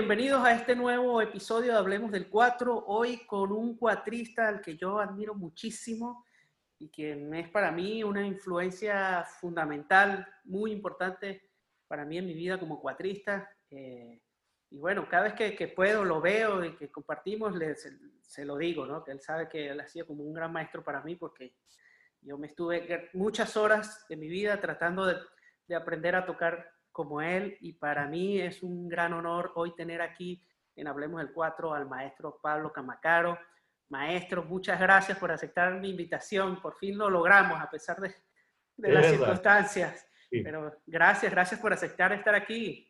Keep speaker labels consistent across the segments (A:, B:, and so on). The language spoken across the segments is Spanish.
A: Bienvenidos a este nuevo episodio de Hablemos del 4. Hoy con un cuatrista al que yo admiro muchísimo y que es para mí una influencia fundamental, muy importante para mí en mi vida como cuatrista. Eh, y bueno, cada vez que, puedo lo veo y que compartimos, le, se, lo digo, ¿no? Que él sabe que él ha como un gran maestro para mí porque yo me estuve muchas horas de mi vida tratando de, de aprender a tocar como él y para mí es un gran honor hoy tener aquí en Hablemos del 4 al maestro Pablo Camacaro. Maestro, muchas gracias por aceptar mi invitación. Por fin lo logramos a pesar de, las circunstancias. Pero gracias, gracias por aceptar estar aquí.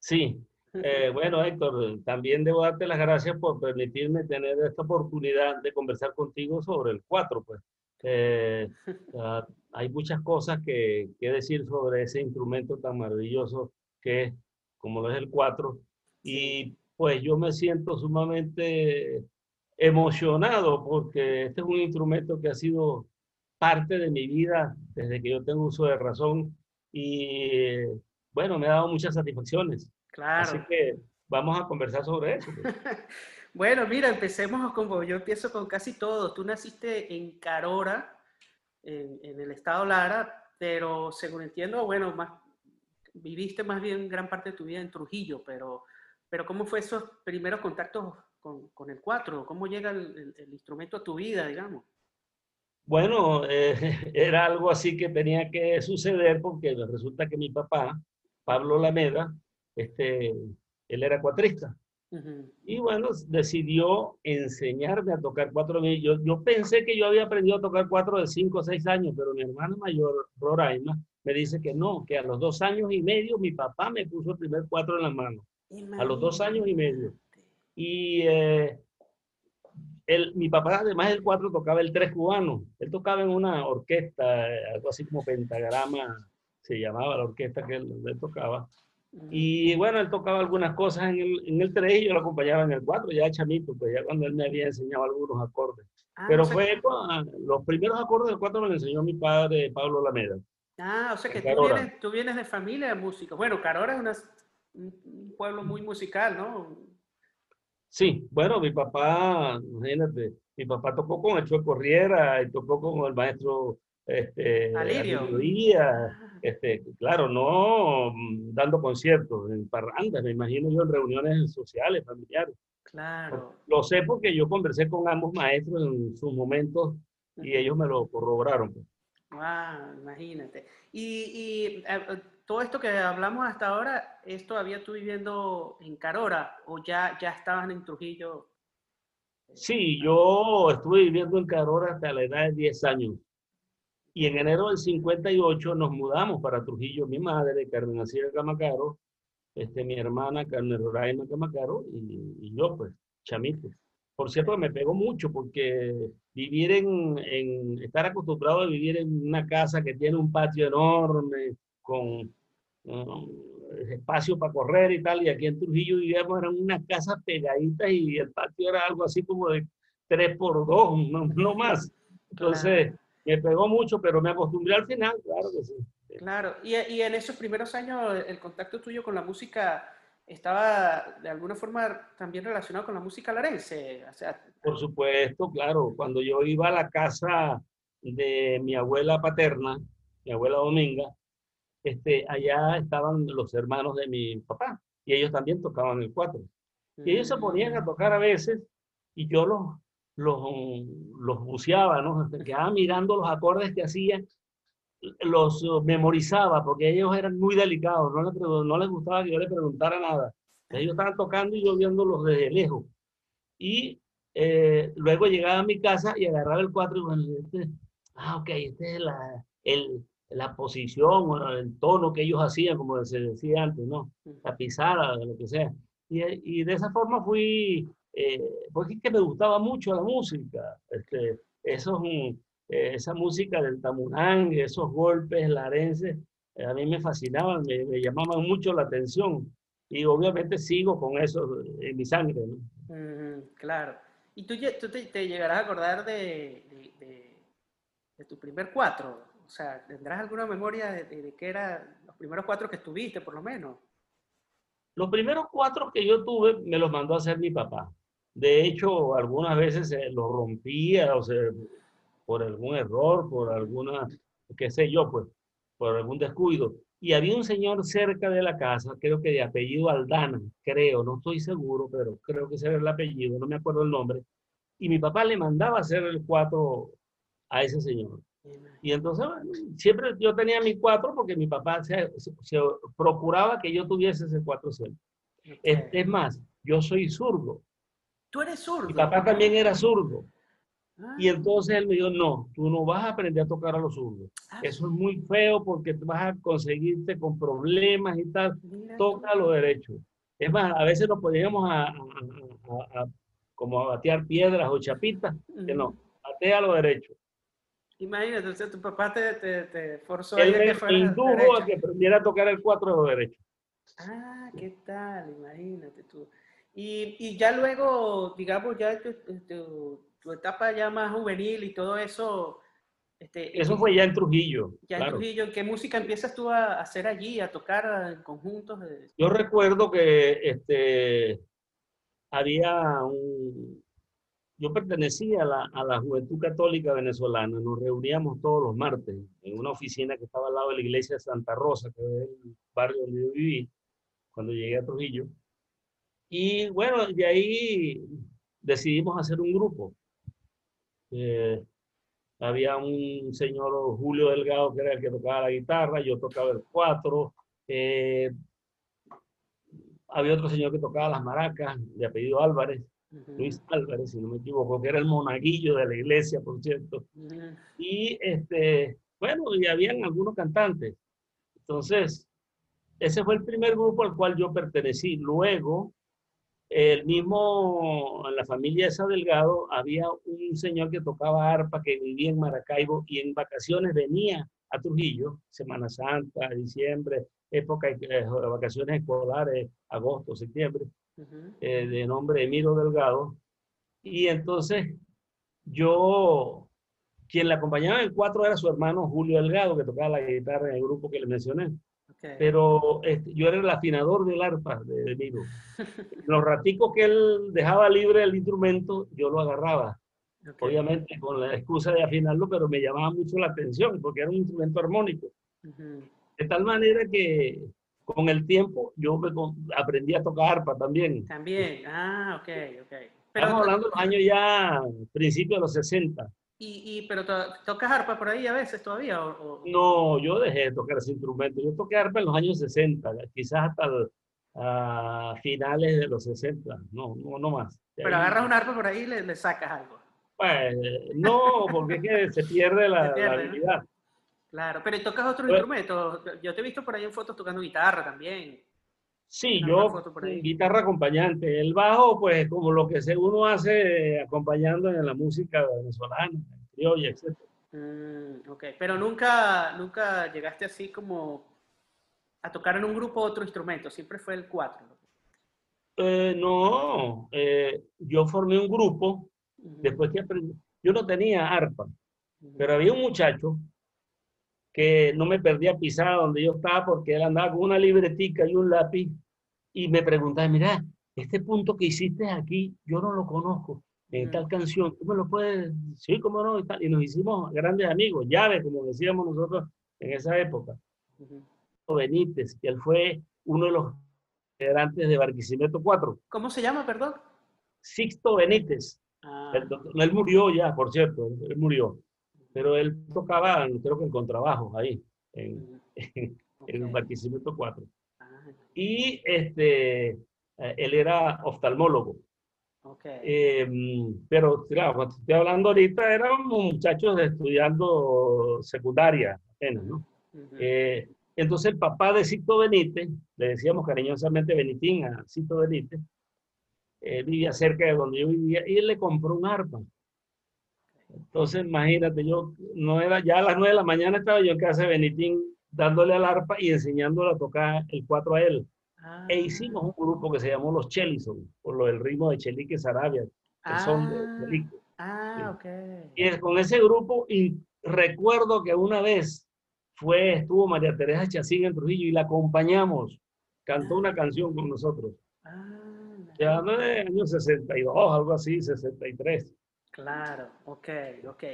B: Sí, eh, bueno Héctor, también debo darte las gracias por permitirme tener esta oportunidad de conversar contigo sobre el 4. Pues. Eh, ah, hay muchas cosas que, que, decir sobre ese instrumento tan maravilloso que es, como lo es el 4. Y pues yo me siento sumamente emocionado porque este es un instrumento que ha sido parte de mi vida desde que yo tengo uso de razón y bueno, me ha dado muchas satisfacciones. Claro. Así que vamos a conversar sobre eso.
A: Bueno, mira, empecemos como yo empiezo con casi todo. Tú naciste en Carora, en, el estado Lara, pero según entiendo, bueno, más, viviste más bien gran parte de tu vida en Trujillo, pero, pero ¿cómo fue esos primeros contactos con, el 4? ¿Cómo llega el, instrumento a tu vida, digamos?
B: Bueno, eh, era algo así que tenía que suceder porque resulta que mi papá, Pablo Lameda, este, él era cuatrista. Y bueno, decidió enseñarme a tocar cuatro. Yo, yo pensé que yo había aprendido a tocar cuatro de cinco o seis años, pero mi hermana mayor, Roraima, me dice que no, que a los dos años y medio mi papá me puso el primer cuatro en la mano. A los dos años y medio. Y eh, mi papá, además del cuatro, tocaba el tres cubano. Él tocaba en una orquesta, algo así como pentagrama, se llamaba la orquesta que él, tocaba. Y bueno, él tocaba algunas cosas en el, en el 3 y yo lo acompañaba en el 4, ya chamito, pues ya cuando él me había enseñado algunos acordes. Ah, Pero fue los primeros acordes del 4 me los enseñó mi padre, Pablo Lameda.
A: Ah, o sea que tú vienes, tú vienes, de familia de música. Bueno, Carora es un pueblo muy musical, ¿no?
B: Sí, bueno, mi papá, imagínate, mi papá tocó con el Chueco Riera y tocó con el maestro este. Ah. este, claro, no mm, dando conciertos en parrandas, me imagino yo en reuniones sociales, familiares.
A: Claro.
B: Lo sé porque yo conversé con ambos maestros en sus momentos y ellos me lo corroboraron. Pues.
A: Wow, imagínate. Y, eh, todo esto que hablamos hasta ahora, ¿es todavía tú viviendo en Carora o ya, ya estabas en Trujillo?
B: Sí, yo estuve viviendo en Carora hasta la edad de 10 años. Y en enero del 58 nos mudamos para Trujillo, mi madre, Carmen Acira Camacaro, este, mi hermana Carmen Roraima Camacaro y, y yo, pues, chamito. Por cierto, me pegó mucho porque vivir en, en, estar acostumbrado a vivir en una casa que tiene un patio enorme, con espacio para correr y tal, y aquí en Trujillo vivíamos en una casa pegadita y el patio era algo así como de 3 por 2, no, no más. Entonces, me pegó mucho, pero me acostumbré al final, claro que sí.
A: Claro, y, y en esos primeros años el contacto tuyo con la música estaba de alguna forma también relacionado con la música larense. O sea,
B: Por supuesto, claro. Cuando yo iba a la casa de mi abuela paterna, mi abuela Dominga, este, allá estaban los hermanos de mi papá y ellos también tocaban el cuatro. Y ellos se ponían a tocar a veces y yo los, los, los buceaba, ¿no? Quedaba mirando los acordes que hacían los memorizaba porque ellos eran muy delicados, no les, no les gustaba que yo les preguntara nada. Ellos estaban tocando y yo viéndolos desde lejos. Y eh, luego llegaba a mi casa y agarraba el cuatro y bueno, este, ah, ok, esta es la, el, la posición o el tono que ellos hacían, como se decía antes, ¿no? La pisada, lo que sea. Y, y de esa forma fui, eh, porque es que me gustaba mucho la música. Este, esos, eh, esa música del tamurán, esos golpes larenses, eh, a mí me fascinaban, me, me, llamaban mucho la atención. Y obviamente sigo con eso en mi sangre. ¿no?
A: claro. ¿Y tú, tú te, te, llegarás a acordar de, de, de, tu primer cuatro? O sea, ¿tendrás alguna memoria de, de qué eran los primeros cuatro que estuviste, por lo menos?
B: Los primeros cuatro que yo tuve me los mandó a hacer mi papá. De hecho, algunas veces se los rompía, o sea, por algún error, por alguna, qué sé yo, pues, por algún descuido. Y había un señor cerca de la casa, creo que de apellido Aldana, creo, no estoy seguro, pero creo que ese era el apellido, no me acuerdo el nombre. Y mi papá le mandaba hacer el cuatro a ese señor. Y entonces, siempre yo tenía mi cuatro porque mi papá se, procuraba que yo tuviese ese cuatro siempre. Es, más, yo soy zurdo.
A: ¿Tú eres zurdo?
B: Mi papá también era zurdo.
A: Ah.
B: Y entonces él me dijo, no, tú no vas a aprender a tocar a los zurdos.
A: Ah.
B: Eso es muy feo porque vas a conseguirte con problemas y tal.
A: Mira
B: Toca
A: tú.
B: lo derecho. Es más, a veces nos podíamos a, a- a- a- como a batear piedras o chapitas, que no, batea lo derecho.
A: Imagínate, entonces tu papá te, te, te forzó
B: Él
A: a que
B: indujo a que aprendiera a tocar el cuatro de lo derecho.
A: Ah, ¿qué tal? Imagínate tú. Y, y ya luego, digamos, ya tu, tu- tu etapa ya más juvenil y todo eso, este,
B: Eso
A: ¿en-
B: fue ya en Trujillo.
A: ya en
B: claro.
A: Trujillo, ¿qué música empiezas tú a hacer allí, a tocar en conjuntos? de-
B: Yo recuerdo que este, había un... Yo pertenecía a la, a la Juventud Católica Venezolana. Nos reuníamos todos los martes en una oficina que estaba al lado de la iglesia de Santa Rosa, que es el barrio donde yo viví cuando llegué a Trujillo. Y bueno, de ahí decidimos hacer un grupo. Eh, había un señor Julio Delgado que era el que tocaba la guitarra, yo tocaba el cuatro. eh, había otro señor que tocaba las maracas, de apellido Álvarez,
A: Ujú,
B: Luis Álvarez, si no me equivoco, que era el monaguillo de la iglesia, por cierto. Y este, bueno, y habían algunos cantantes. Entonces, ese fue el primer grupo al cual yo pertenecí. Luego, el mismo, en la familia esa Delgado, había un señor que tocaba arpa que vivía en Maracaibo y en vacaciones venía a Trujillo, Semana Santa, diciembre, época de eh, vacaciones escolares, agosto, septiembre
A: Ujú.
B: eh, de nombre Emiro Delgado. Y entonces yo, quien le acompañaba en cuatro era su hermano Julio Delgado, que tocaba la guitarra en el grupo que le mencioné.
A: Ok.
B: Pero este, yo era el afinador del arpa de, de Emiro. Los raticos que él dejaba libre el instrumento, yo lo agarraba.
A: Ok.
B: Obviamente con la excusa de afinarlo, pero me llamaba mucho la atención porque era un instrumento armónico. De tal manera que con el tiempo yo me aprendí a tocar arpa también.
A: También, ah, ok, ok. Pero,
B: Estamos hablando de los años ya, principios de los 60.
A: Y, y, pero to- ¿tocas arpa por ahí a veces todavía? O, o-
B: No, yo dejé de tocar ese instrumento. Yo toqué arpa en los años 60, quizás hasta el- a finales de los 60. No, no, no más.
A: Pero agarras un arpa por ahí y le, le sacas algo.
B: Pues, no, porque es que se pierde la,
A: Se pierde,
B: la
A: ¿no?
B: habilidad.
A: Claro, pero ¿y tocas otros
B: Pues-
A: instrumentos? Yo te he visto por ahí en fotos tocando guitarra también.
B: Sí, yo, guitarra acompañante. El bajo, pues, como lo que se- uno hace acompañando en la música venezolana, criolla, etc.
A: Mm, ok, pero nunca, nunca llegaste así como a tocar en un grupo otro instrumento, siempre fue el cuatro.
B: Eh, no, eh, yo formé un grupo después que aprendí. Yo no tenía arpa, pero había un muchacho que no me perdía pisada donde yo estaba porque él andaba con una libretica y un lápiz y me preguntaba, mira, este punto que hiciste aquí, yo no lo conozco en tal canción, ¿tú me lo puedes? Sí, cómo no, y, tal. y nos hicimos grandes amigos, llaves, como decíamos nosotros en esa época.
A: Ujú.
B: Benítez, que él fue uno de los integrantes de Barquisimeto 4.
A: ¿Cómo se llama, perdón?
B: Sixto Benítez.
A: Ah,
B: él murió ya, por cierto, él murió. Pero él tocaba, creo que en contrabajo, ahí, en, en, en
A: ok.
B: Barquisimeto 4.
A: Ah,
B: Y este, eh, él era oftalmólogo.
A: ok.
B: Eh, pero claro, cuando estoy hablando ahorita, éramos muchachos estudiando secundaria apenas, ¿no?
A: Ujú.
B: Eh, entonces el papá de Cito Benítez, le decíamos cariñosamente Benitín a Cito Benítez, eh, vivía cerca de donde yo vivía y él le compró un arpa. Entonces imagínate, yo no era, ya a las nueve de la mañana estaba yo en casa de Benitín dándole al arpa y enseñándole a tocar el cuatro a él.
A: Ah,
B: E hicimos un grupo que se llamó Los Chelison, por lo del ritmo de Chelique Sarabia, el son de
A: ah,
B: Chelique.
A: Ah, ok.
B: Y es- con ese grupo, y recuerdo que una vez fue, estuvo María Teresa Chacín en Trujillo y la acompañamos cantó una canción con nosotros. Ah, ya no de años 62, algo así, 63.
A: Claro, ok, ok.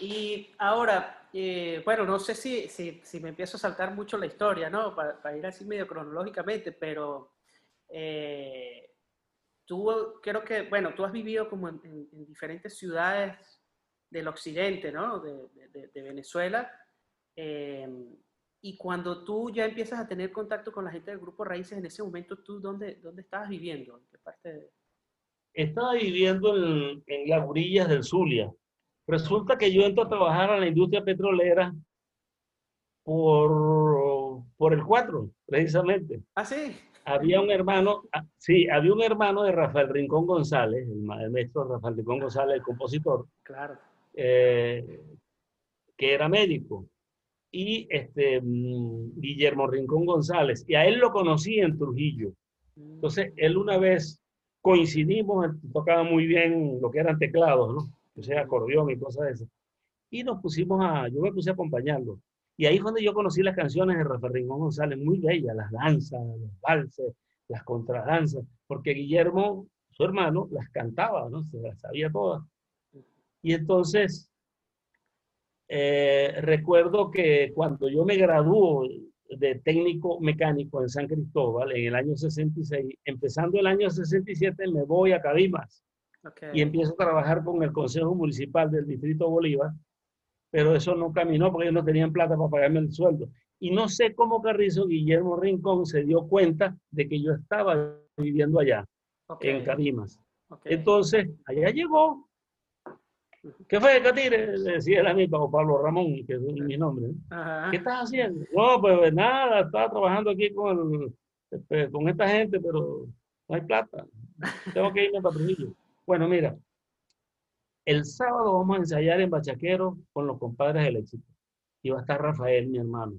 A: Y ahora, eh, bueno, no sé si, si, si, me empiezo a saltar mucho la historia, ¿no? Para, ir así medio cronológicamente, pero eh, tú creo que, bueno, tú has vivido como en, diferentes ciudades del occidente, ¿no? De, de, Venezuela. Eh, y cuando tú ya empiezas a tener contacto con la gente del Grupo Raíces, en ese momento, ¿tú dónde, dónde estabas viviendo? ¿En qué parte
B: Estaba viviendo en, en las orillas del Zulia. Resulta que yo entro a trabajar a la industria petrolera por, por el 4, precisamente.
A: Ah, sí.
B: Había un hermano, ah, sí, había un hermano de Rafael Rincón González, el maestro Rafael Rincón González, el compositor.
A: Claro.
B: Eh, que era médico. Y este, mm, Guillermo Rincón González. Y a él lo conocí en Trujillo. Mm. Entonces, él una vez coincidimos, tocaba muy bien lo que eran teclados, ¿no? O sea, acordeón y cosas de eso. Y nos pusimos a, yo me puse a acompañarlo. Y ahí fue donde yo conocí las canciones de Rafael Rincón González, muy bellas, las danzas, los valses, las contradanzas, porque Guillermo, su hermano, las cantaba, ¿no? Se las sabía todas. Y entonces, eh, recuerdo que cuando yo me graduó de técnico mecánico en San Cristóbal en el año 66. Empezando el año 67 me voy a Cabimas y empiezo a trabajar con el Consejo Municipal del Distrito Bolívar, pero eso no caminó porque ellos no tenían plata para pagarme el sueldo. Y no sé cómo Carrizo Guillermo Rincón se dio cuenta de que yo estaba viviendo allá, en Cabimas. Entonces, allá llegó ¿Qué fue, Catire? Le decía el amigo Pablo Ramón, que es mi nombre. ¿Qué estás haciendo? No, pues nada, estaba trabajando aquí con, este, con esta gente, pero no hay plata. Tengo que irme para Trujillo. Bueno, mira, el sábado vamos a ensayar en Bachaquero con los compadres del éxito. Y va a estar Rafael, mi hermano.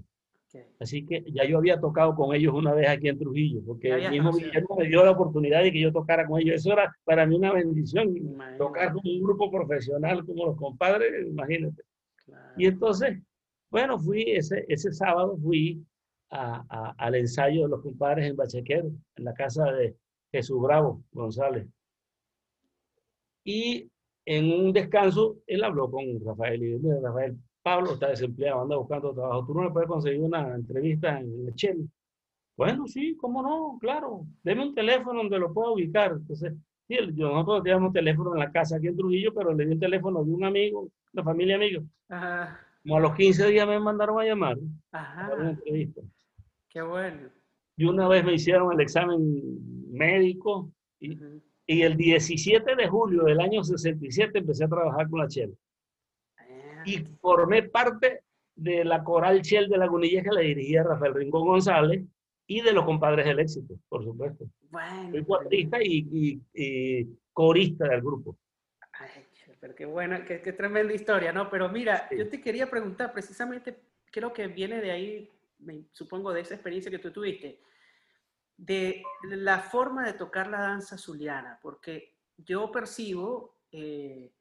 B: Así que ya yo había tocado con ellos una vez aquí en Trujillo, porque el mismo Guillermo me dio la oportunidad de que yo tocara con ellos. Eso era para mí una bendición, tocar con un grupo profesional como los compadres, imagínate. Y entonces, bueno, fui ese, ese sábado, fui a, al ensayo de los compadres en Bachequero, en la casa de Jesús Bravo González. Y en un descanso, él habló con Rafael y dijo, Rafael, Pablo está desempleado, anda buscando trabajo. ¿Tú no le puedes conseguir una entrevista en el Bueno, sí, cómo no, claro. Deme un teléfono donde lo pueda ubicar. Entonces, sí, yo, nosotros teníamos un teléfono en la casa aquí en Trujillo, pero le di un teléfono de un amigo, una familia amiga. Ajá. Como a los 15 días me mandaron a llamar. Ajá. una entrevista.
A: Qué bueno.
B: Y una vez me hicieron el examen médico y, y el 17 de julio del año 67 empecé a trabajar con la Chela y formé parte de la coral Shell de Lagunilla que la dirigía Rafael Rincón González y de los compadres del éxito, por supuesto. Bueno. Soy cuartista y, y, corista del grupo.
A: Ay, pero qué buena, qué, qué, tremenda historia, ¿no? Pero mira, yo te quería preguntar, precisamente, creo que viene de ahí, me, supongo, de esa experiencia que tú tuviste, de la forma de tocar la danza zuliana, porque yo percibo... Eh,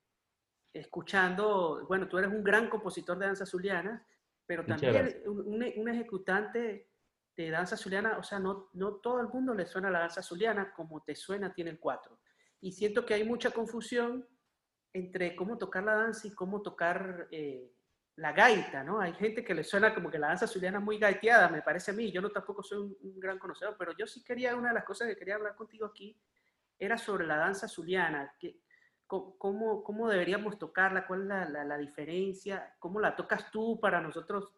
A: escuchando, bueno, tú eres un gran compositor de danza zuliana, pero también un, un, ejecutante de danza zuliana, o sea, no, no todo el mundo le suena la danza zuliana como te suena tiene el cuatro. Y siento que hay mucha confusión entre cómo tocar la danza y cómo tocar eh, la gaita, ¿no? Hay gente que le suena como que la danza zuliana es muy gaiteada, me parece a mí. Yo no tampoco soy un, un gran conocedor, pero yo sí quería, una de las cosas que quería hablar contigo aquí era sobre la danza zuliana. Que, ¿Cómo, cómo deberíamos tocarla? ¿Cuál es la, la, diferencia? ¿Cómo la tocas tú para nosotros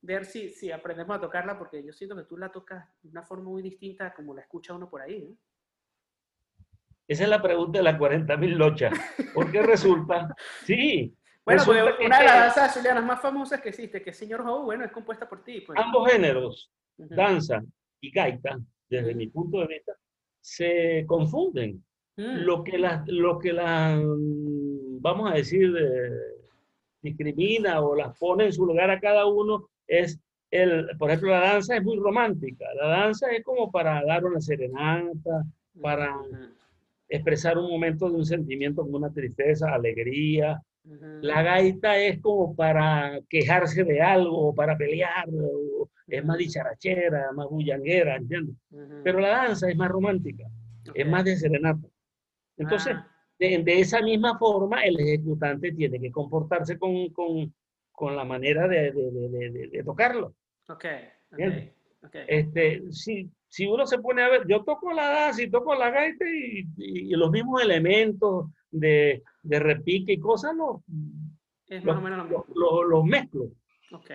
A: ver si, si aprendemos a tocarla? Porque yo siento que tú la tocas de una forma muy distinta como la escucha uno por ahí.
B: Esa es la pregunta de las 40.000 lochas. ¿Por qué resulta? Sí.
A: Bueno, una de las danzas chilenas más famosas que existe, que es Señor Joe, bueno, es compuesta por ti. Pues.
B: Ambos géneros, danza y gaita, desde mi punto de vista, se confunden. Mm. Lo que las, lo que la, vamos a decir, discrimina o las pone en su lugar a cada uno es, el, por ejemplo, la danza es muy romántica. La danza es como para dar una serenata, para expresar un momento de un sentimiento como una tristeza, alegría. La gaita es como para quejarse de algo, para pelear, es más dicharachera, más bullanguera, ¿entiendes? Pero la danza es más romántica, es más de serenata. Entonces,
A: Ah,
B: de, de esa misma forma, el ejecutante tiene que comportarse con, con, con la manera de, de, de, tocarlo.
A: ok, ok,
B: Bien.
A: ok.
B: Este, si, si uno se pone a ver, yo toco la danza y toco la gaita y, y- y los mismos elementos de, de repique y cosas los,
A: es
B: los,
A: más o menos lo
B: los-
A: mismo.
B: los- los mezclo.
A: Ok,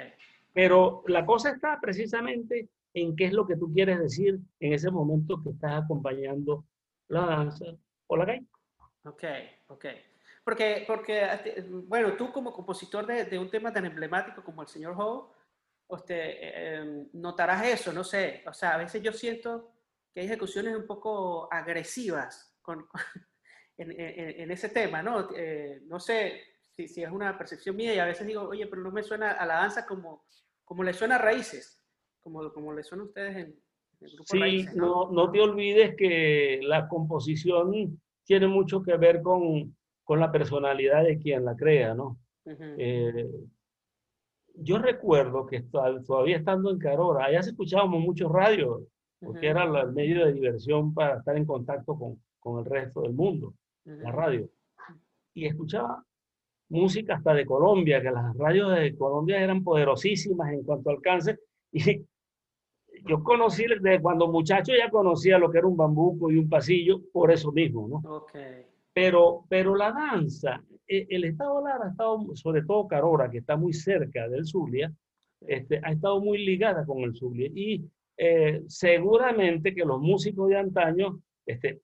B: Pero la cosa está precisamente en qué es lo que tú quieres decir en ese momento que estás acompañando la danza o la gaita.
A: ok, ok. Porque, porque, este, bueno, tú como compositor de, un tema tan emblemático como el señor Ho, usted, eh, notarás eso, no sé. O sea, a veces yo siento que hay ejecuciones un poco agresivas con, en, en- ese tema, ¿no? Eh, no sé si, si es una percepción mía y a veces digo, oye, pero no me suena a la danza como, como le suena a Raíces, como, como le suena a ustedes en el grupo
B: Sí,
A: Raíces, ¿no?
B: no, no te olvides que la composición tiene mucho que ver con, con la personalidad de quien la crea, ¿no? Eh, yo recuerdo que to- todavía estando en Carora, allá se escuchábamos mucho radio, porque
A: ujú,
B: era la- el medio de diversión para estar en contacto con, con el resto del mundo, la radio. Y escuchaba música hasta de Colombia, que las radios de Colombia eran poderosísimas en cuanto a alcance. Y yo conocí, desde cuando muchacho ya conocía lo que era un bambuco y un pasillo, por eso mismo, ¿no?
A: Ok,
B: Pero, pero la danza, e- el Estado Lara ha estado, sobre todo Carora, que está muy cerca del Zulia, este, ha estado muy ligada con el Zulia. Y eh, seguramente que los músicos de antaño este,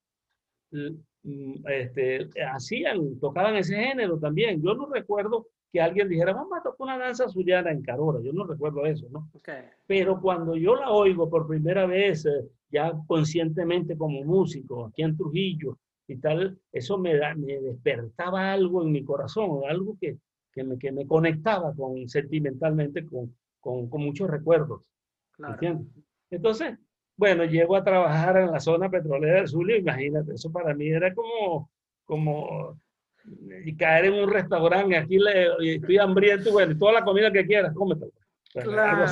B: mm, este, hacían, tocaban ese género también. Yo no recuerdo que alguien dijera, vamos a tocar una danza zuliana en Carora. Yo no recuerdo eso, ¿no?
A: ok.
B: Pero cuando yo la oigo por primera vez, eh, ya conscientemente como músico, aquí en Trujillo y tal, eso me, da, me despertaba algo en mi corazón, algo que, que, me, que me conectaba con, sentimentalmente con, con, con muchos recuerdos.
A: Claro.
B: ¿entiendes? Entonces, bueno, llego a trabajar en la zona petrolera del Zulia, imagínate, eso para mí era como, como y caer en un restaurante, aquí le, estoy hambriento, bueno, y toda la comida que quieras, cómetela. Me
A: Claro.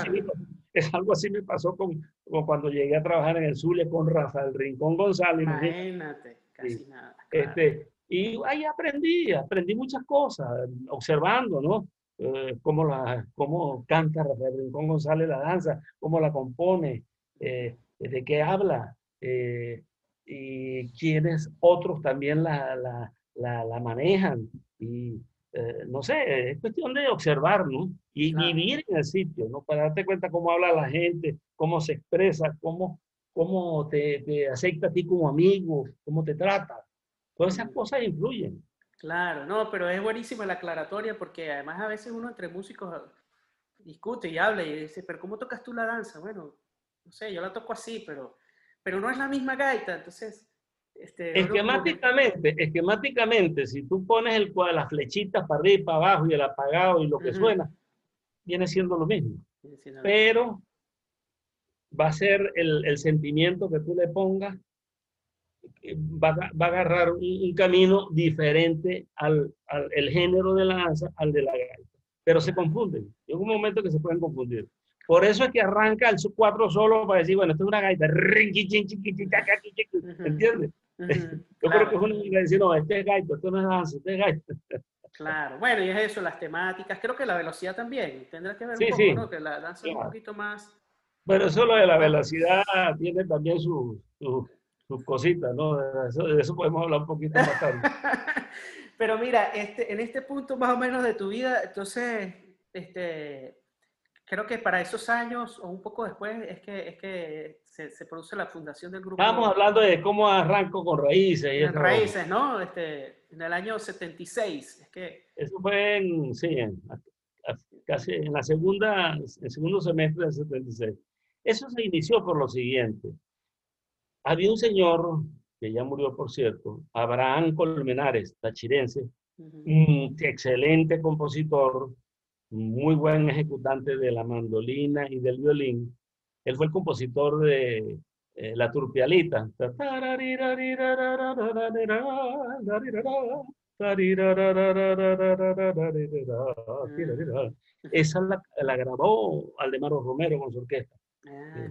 B: es algo así me pasó con, con cuando llegué a trabajar en el Zulia con Rafael Rincón González. imagínate.
A: Casi
B: Sí.
A: nada. claro.
B: Este, y ahí aprendí, aprendí muchas cosas, observando, ¿no? Eh, cómo, la, cómo canta Rafael Rincón González la danza, cómo la compone, eh, de qué habla, eh, y quiénes otros también la, la, la, la manejan. Y eh, no sé, es cuestión de observar, ¿no? Y
A: Claro.
B: vivir en el sitio, ¿no? Para darte cuenta cómo habla la gente, cómo se expresa, cómo, cómo te, te acepta a ti como amigo, cómo te trata. Todas esas cosas influyen.
A: Claro, no, pero es buenísima la aclaratoria porque además a veces uno entre músicos discute y habla y dice, pero ¿cómo tocas tú la danza? Bueno, no sé, yo la toco así, pero, pero no es la misma gaita, entonces... Este, que-
B: Esquemáticamente, esquemáticamente, si tú pones el, las flechitas para arriba y para abajo y el apagado y lo que
A: Ujú.
B: suena, viene siendo lo mismo.
A: Sí,
B: Pero va a ser el, el sentimiento que tú le pongas, eh, va, a- va a agarrar un, un camino diferente al, al el género de la danza al de la gaita. Pero se confunden. Llega un momento que se pueden confundir. Por eso es que arranca el cuatro solo para decir, bueno, esto es una gaita. Rinqui, Yo
A: claro,
B: creo que es una de decir, no, este es gaita, esto no es danza, este es gaita.
A: claro. Bueno, y es eso, las temáticas, creo que la velocidad también, tendrá que ver
B: Sí,
A: un poco,
B: sí.
A: ¿no? Que la danza es un poquito más...
B: Pero eso lo de la velocidad tiene también sus su, sus cositas, ¿no? De eso, de eso podemos hablar un poquito más tarde.
A: Pero mira, este, en este punto más o menos de tu vida, entonces, este, creo que para esos años o un poco después es que, es que se, se produce la fundación del grupo
B: Estábamos hablando de cómo arranco con raíces. Y
A: Raíces, ¿no? Este, en el año 76. Es que,
B: eso fue en, sí, en, casi en la segunda, el segundo semestre del 76. Eso se inició por lo siguiente. Había un señor, que ya murió por cierto, Abraham Colmenares, tachirense, un excelente compositor, muy buen ejecutante de la mandolina y del violín. Él fue el compositor de eh, La Turpialita. Esa la, la grabó Aldemaro Romero con su orquesta.
A: Ah,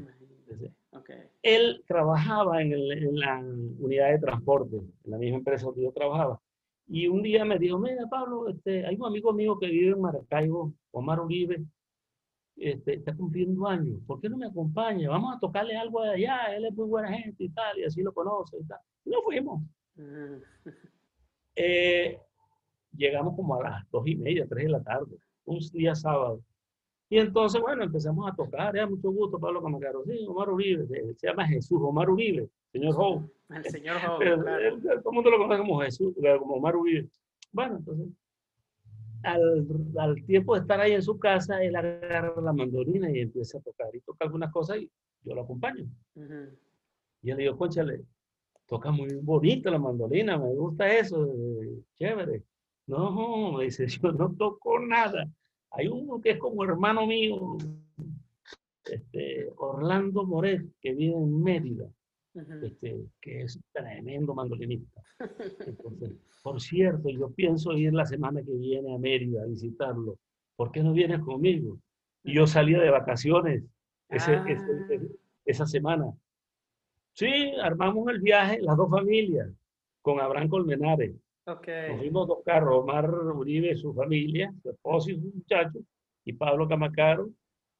B: Él trabajaba en, el, en, la unidad de transporte, en la misma empresa donde yo trabajaba. Y un día me dijo, mira Pablo, este, hay un amigo mío que vive en Maracaibo, Omar Uribe, este, está cumpliendo años, ¿por qué no me acompaña? Vamos a tocarle algo de allá, él es muy buena gente y tal, y así lo conoce y tal. Y nos fuimos. Mm. Eh, llegamos como a las dos y media, tres de la tarde, un día sábado. Y entonces, bueno, empezamos a tocar, ya, mucho gusto, Pablo Camacaro. Sí, Omar Uribe, se llama Jesús, Omar Uribe, señor Howe.
A: El señor Howe,
B: claro. Todo el mundo lo conoce como Jesús, como Omar Uribe. Bueno, entonces, al, al, tiempo de estar ahí en su casa, él agarra la mandolina y empieza a tocar. Y toca algunas cosas y yo lo acompaño. Y yo le digo, conchale, toca muy bonita la mandolina, me gusta eso, chévere. No, me dice, yo no toco nada. Hay uno que es como hermano mío, este, Orlando Moret, que vive en Mérida, este, que es tremendo mandolinista. Entonces, por cierto, yo pienso ir la semana que viene a Mérida a visitarlo. ¿Por qué no vienes conmigo? Y yo salía de vacaciones ese, ah. esa semana. Sí, armamos el viaje, las dos familias, con Abraham Colmenares.
A: Okay.
B: Nos fuimos dos carros, Omar Uribe, su familia, su esposo y su muchacho, y Pablo Camacaro,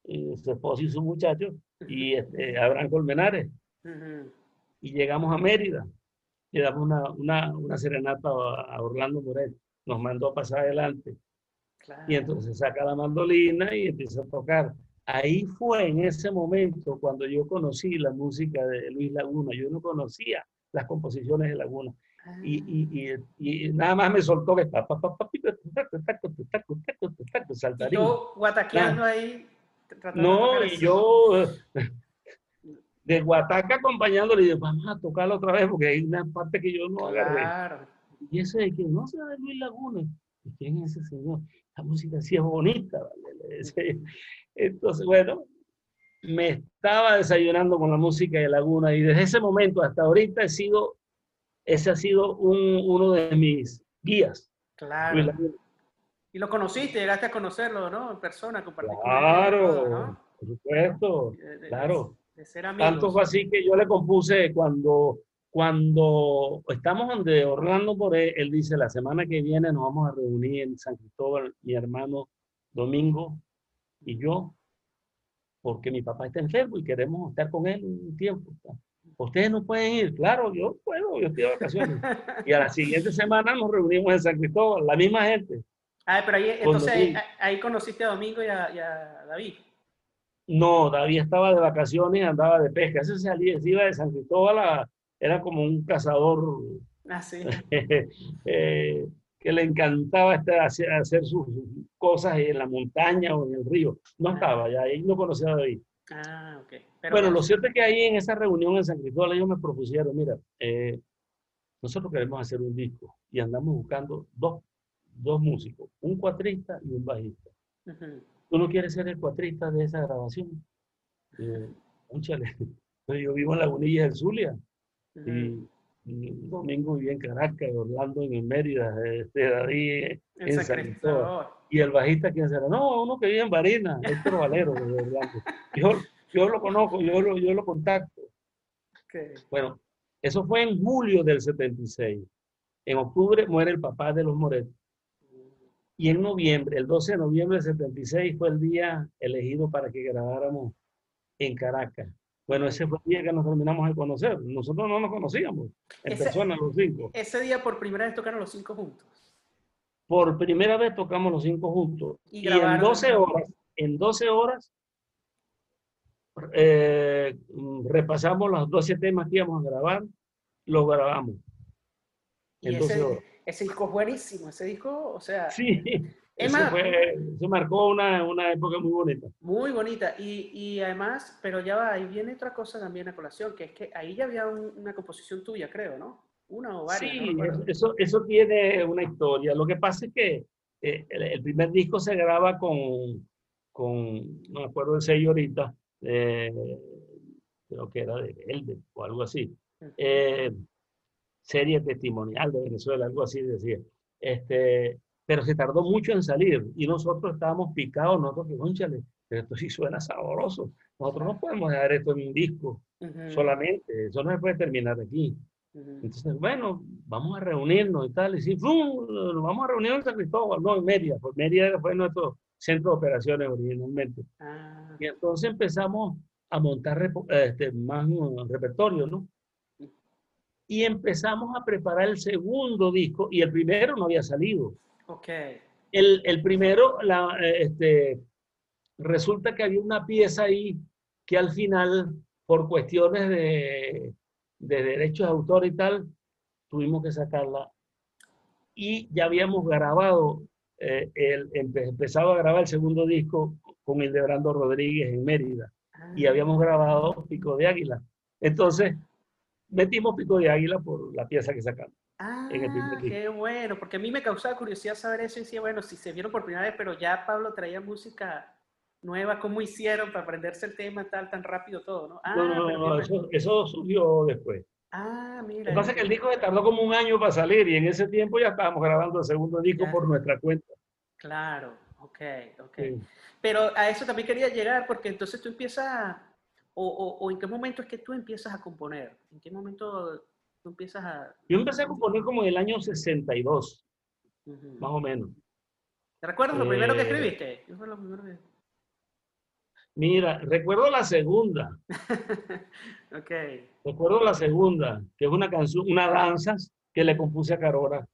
B: y su esposo y su muchacho, y este, Abraham Colmenares. Y llegamos a Mérida, le damos una, una, una serenata a, Orlando Morel, nos mandó a pasar adelante. Y entonces saca la mandolina y empieza a tocar. Ahí fue en ese momento cuando yo conocí la música de Luis Laguna. Yo no conocía las composiciones de Laguna. Y, y, y, nada más me soltó que
A: yo guataqueando ahí.
B: No, y yo de Guataca acompañándole y digo, vamos a tocarlo otra vez porque hay una parte que yo no agarré. Claro. Y ese de que no se de Luis Laguna. ¿Y quién es ese señor? La música sí es bonita. ¿vale? Entonces, bueno, me estaba desayunando con la música de Laguna y desde ese momento hasta ahorita he sido ese ha sido un, uno de mis guías.
A: Claro. Y lo conociste, llegaste a conocerlo, ¿no? En persona,
B: compartir Claro, ¿no? por supuesto, claro.
A: De ser
B: Tanto fue así que yo le compuse cuando, cuando estamos donde Orlando por él dice, la semana que viene nos vamos a reunir en San Cristóbal, mi hermano Domingo y yo, porque mi papá está enfermo y queremos estar con él un tiempo. Ustedes no pueden ir. Claro, yo puedo, yo estoy de vacaciones. y a la siguiente semana nos reunimos en San Cristóbal, la misma gente.
A: Ah, pero ahí, entonces ahí, conociste a Domingo y a, David.
B: No, David estaba de vacaciones y andaba de pesca. Ese salía, se iba de San Cristóbal, era como un cazador.
A: Ah, sí.
B: Eh, que le encantaba estar, hacer, hacer, sus cosas en la montaña o en el río. No ah. estaba, ya ahí no conocía a David.
A: Ah, ok.
B: bueno, lo cierto es que ahí en esa reunión en San Cristóbal ellos me propusieron, mira, eh, nosotros queremos hacer un disco y andamos buscando dos, dos músicos, un cuatrista y un bajista. ¿Tú no quieres ser el cuatrista de esa grabación? Eh, yo vivo en Lagunilla del Zulia y, Domingo vivía en Caracas, Orlando en Mérida, este, David en, San Cristóbal. Y el bajista, ¿quién será? No, uno que vive en Barina, Héctor Valero de Orlando. Yo, yo lo conozco, yo lo, yo lo contacto. Bueno, eso fue en julio del 76. En octubre muere el papá de los Moretos. Y en noviembre, el 12 de noviembre del 76, fue el día elegido para que grabáramos en Caracas. Bueno, ese fue el día que nos terminamos de conocer. Nosotros no nos conocíamos en persona los cinco.
A: Ese día por primera vez tocaron los cinco juntos.
B: Por primera vez tocamos los cinco juntos. Y, en 12 horas, en 12 horas eh, repasamos los 12 temas que íbamos a grabar, los grabamos.
A: En ese, ese disco es buenísimo, ese disco, o sea...
B: Sí, fue, marcó una, una, época muy bonita.
A: Muy bonita, y, y, además, pero ya va, ahí viene otra cosa también a colación, que es que ahí ya había una composición tuya, creo, ¿no? Una o varias.
B: Sí, eso, eso tiene una historia. Lo que pasa es que eh, el, primer disco se graba con, con, no me acuerdo el sello ahorita, eh, creo que era de Elde o algo así. Eh, serie testimonial de Venezuela, algo así decía. Este, pero se tardó mucho en salir y nosotros estábamos picados, nosotros que, conchale, pero esto sí suena sabroso. Nosotros no podemos dejar esto en un disco solamente, eso no se puede terminar aquí. Entonces, bueno, vamos a reunirnos y tal, y sí, nos vamos a reunir en San Cristóbal, no, en Mérida, porque Mérida fue nuestro centro de operaciones originalmente. Ah. Y entonces empezamos a montar este, más repertorio, ¿no? Y empezamos a preparar el segundo disco, y el primero no había salido.
A: Ok.
B: El, el primero, la, este, resulta que había una pieza ahí que al final, por cuestiones de, de derechos de autor y tal, tuvimos que sacarla. Y ya habíamos grabado, eh, el, empezado a grabar el segundo disco con el de Brando Rodríguez en Mérida. Y habíamos grabado Pico de Águila. Entonces, metimos Pico de Águila por la pieza que sacamos.
A: Ah, qué bueno, porque a mí me causaba curiosidad saber eso y decía, bueno, si se vieron por primera vez, pero ya Pablo traía música nueva, ¿cómo hicieron para aprenderse el tema tal, tan rápido todo? ¿no?
B: Ah, no, no, no eso, eso, surgió después.
A: Ah, mira.
B: Lo que pasa es que el disco tardó como un año para salir y en ese tiempo ya estábamos grabando el segundo disco por nuestra cuenta.
A: Claro, ok, ok. Pero a eso también quería llegar porque entonces tú empiezas, o, o, o, en qué momento es que tú empiezas a componer? ¿En qué momento tú empiezas a...?
B: Yo empecé a componer como en el año 62, más o menos.
A: ¿Te recuerdas lo primero que eh, escribiste? ¿Qué fue lo primero que...
B: Mira, recuerdo la segunda.
A: ok.
B: Recuerdo la segunda, que es una canción, una danza que le compuse a Carora.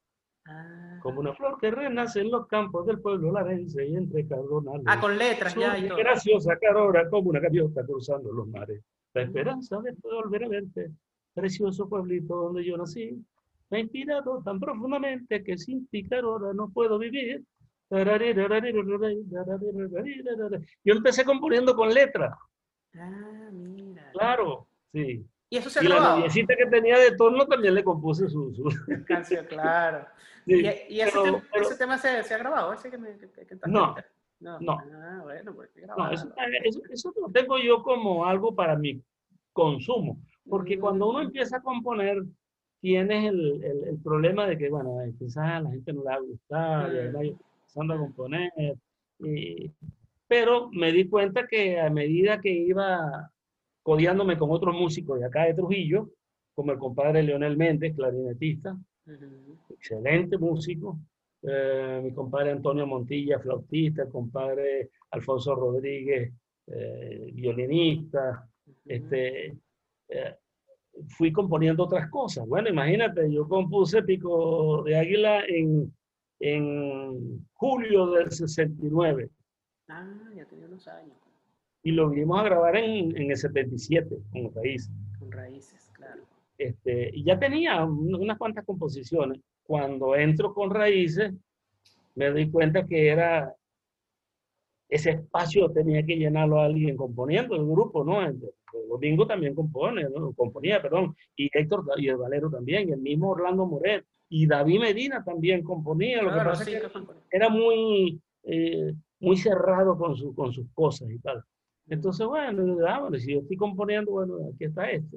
A: Ah.
B: Como una flor que renace en los campos del pueblo larense y entre cardonales.
A: Ah, con letras ya.
B: Y graciosa Carora como una gaviota cruzando los mares. La esperanza de volver a verte, precioso pueblito donde yo nací, me ha inspirado tan profundamente que sin ti, Carora, no puedo vivir. Yo empecé componiendo con letras.
A: Ah, mira.
B: Claro, sí.
A: Y eso se
B: y la noviecita que tenía de torno también le compuse su, su...
A: canción, claro. ¿Y, y ese, tema, ese, tema, se, se, ha grabado? ¿Ese que me, que, que
B: no,
A: no,
B: no.
A: Ah, bueno, pues
B: no eso, eso, eso, lo tengo yo como algo para mi consumo. Porque cuando uno mm. empieza a componer, tienes el, el, el, problema de que, bueno, quizás a la gente no le va a gustar, mm. y empezando a componer. pero me di cuenta que a medida que iba codiándome con otros músicos de acá de Trujillo, como el compadre Leonel Méndez, clarinetista, excelente músico, eh, mi compadre Antonio Montilla, flautista, el compadre Alfonso Rodríguez, eh, violinista, este, eh, fui componiendo otras cosas. Bueno, imagínate, yo compuse Pico de Águila en en julio del 69.
A: Ah, ya tenía unos años.
B: Y lo vinimos a grabar en, en el 77, con raíces.
A: Con raíces, claro.
B: Este, y ya tenía unas cuantas composiciones. Cuando entro con raíces, me doy cuenta que era ese espacio tenía que llenarlo alguien componiendo el grupo, ¿no? El, Domingo también compone, ¿no? componía, perdón, y Héctor y el Valero también, y el mismo Orlando Moret, y David Medina también componía, lo que pasa es que era muy, eh, muy cerrado con, su, con sus cosas y tal. Entonces, bueno, ah, si yo estoy componiendo, bueno, aquí está esto.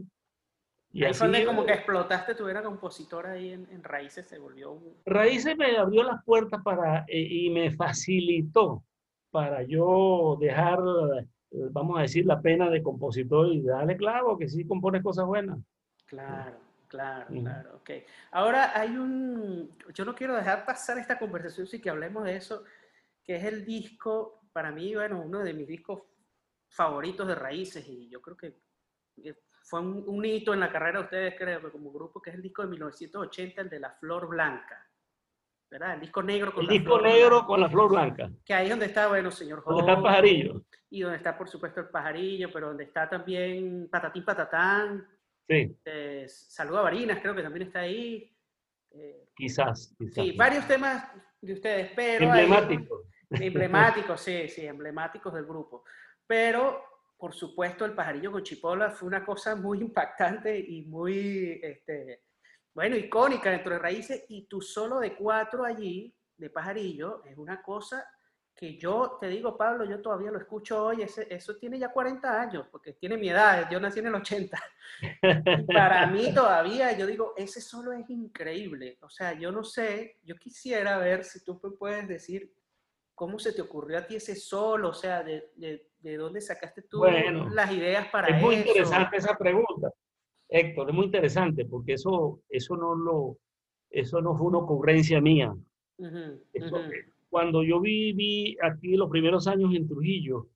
A: Y ahí fue como que explotaste, tú eras compositor ahí en, Raíces, se volvió un...
B: Raíces me abrió las puertas para, eh, y me facilitó para yo dejar, eh, vamos a decir, la pena de compositor y darle clavo, que sí compone cosas buenas.
A: Claro. Claro, claro, ok. Ahora hay un, yo no quiero dejar pasar esta conversación sin que hablemos de eso, que es el disco, para mí, bueno, uno de mis discos favoritos de Raíces y yo creo que fue un, hito en la carrera de ustedes, creo, como grupo, que es el disco de 1980, el de La Flor Blanca. ¿Verdad? El disco negro
B: con el disco negro con la flor blanca.
A: Que ahí es donde está, bueno, señor
B: Donde está el pajarillo.
A: Y donde está, por supuesto, el pajarillo, pero donde está también Patatín Patatán,
B: Sí.
A: Eh, Saluda Barinas, creo que también está ahí.
B: Eh, quizás,
A: Sí, varios temas de ustedes, pero...
B: Emblemáticos.
A: emblemáticos, sí, sí, emblemáticos del grupo. Pero, por supuesto, el pajarillo con chipola fue una cosa muy impactante y muy, este, bueno, icónica dentro de Raíces. Y tu solo de cuatro allí, de pajarillo, es una cosa que yo te digo, Pablo, yo todavía lo escucho hoy, ese, eso tiene ya 40 años, porque tiene mi edad, yo nací en el 80. para mí todavía, yo digo, ese solo es increíble. O sea, yo no sé, yo quisiera ver si tú puedes decir cómo se te ocurrió a ti ese solo, o sea, de, de, de dónde sacaste tú las ideas para eso.
B: Es muy interesante esa pregunta, Héctor, es muy interesante, porque eso, eso, no, lo, eso no fue una ocurrencia mía. eso, cuando yo viví aquí los primeros años en Trujillo,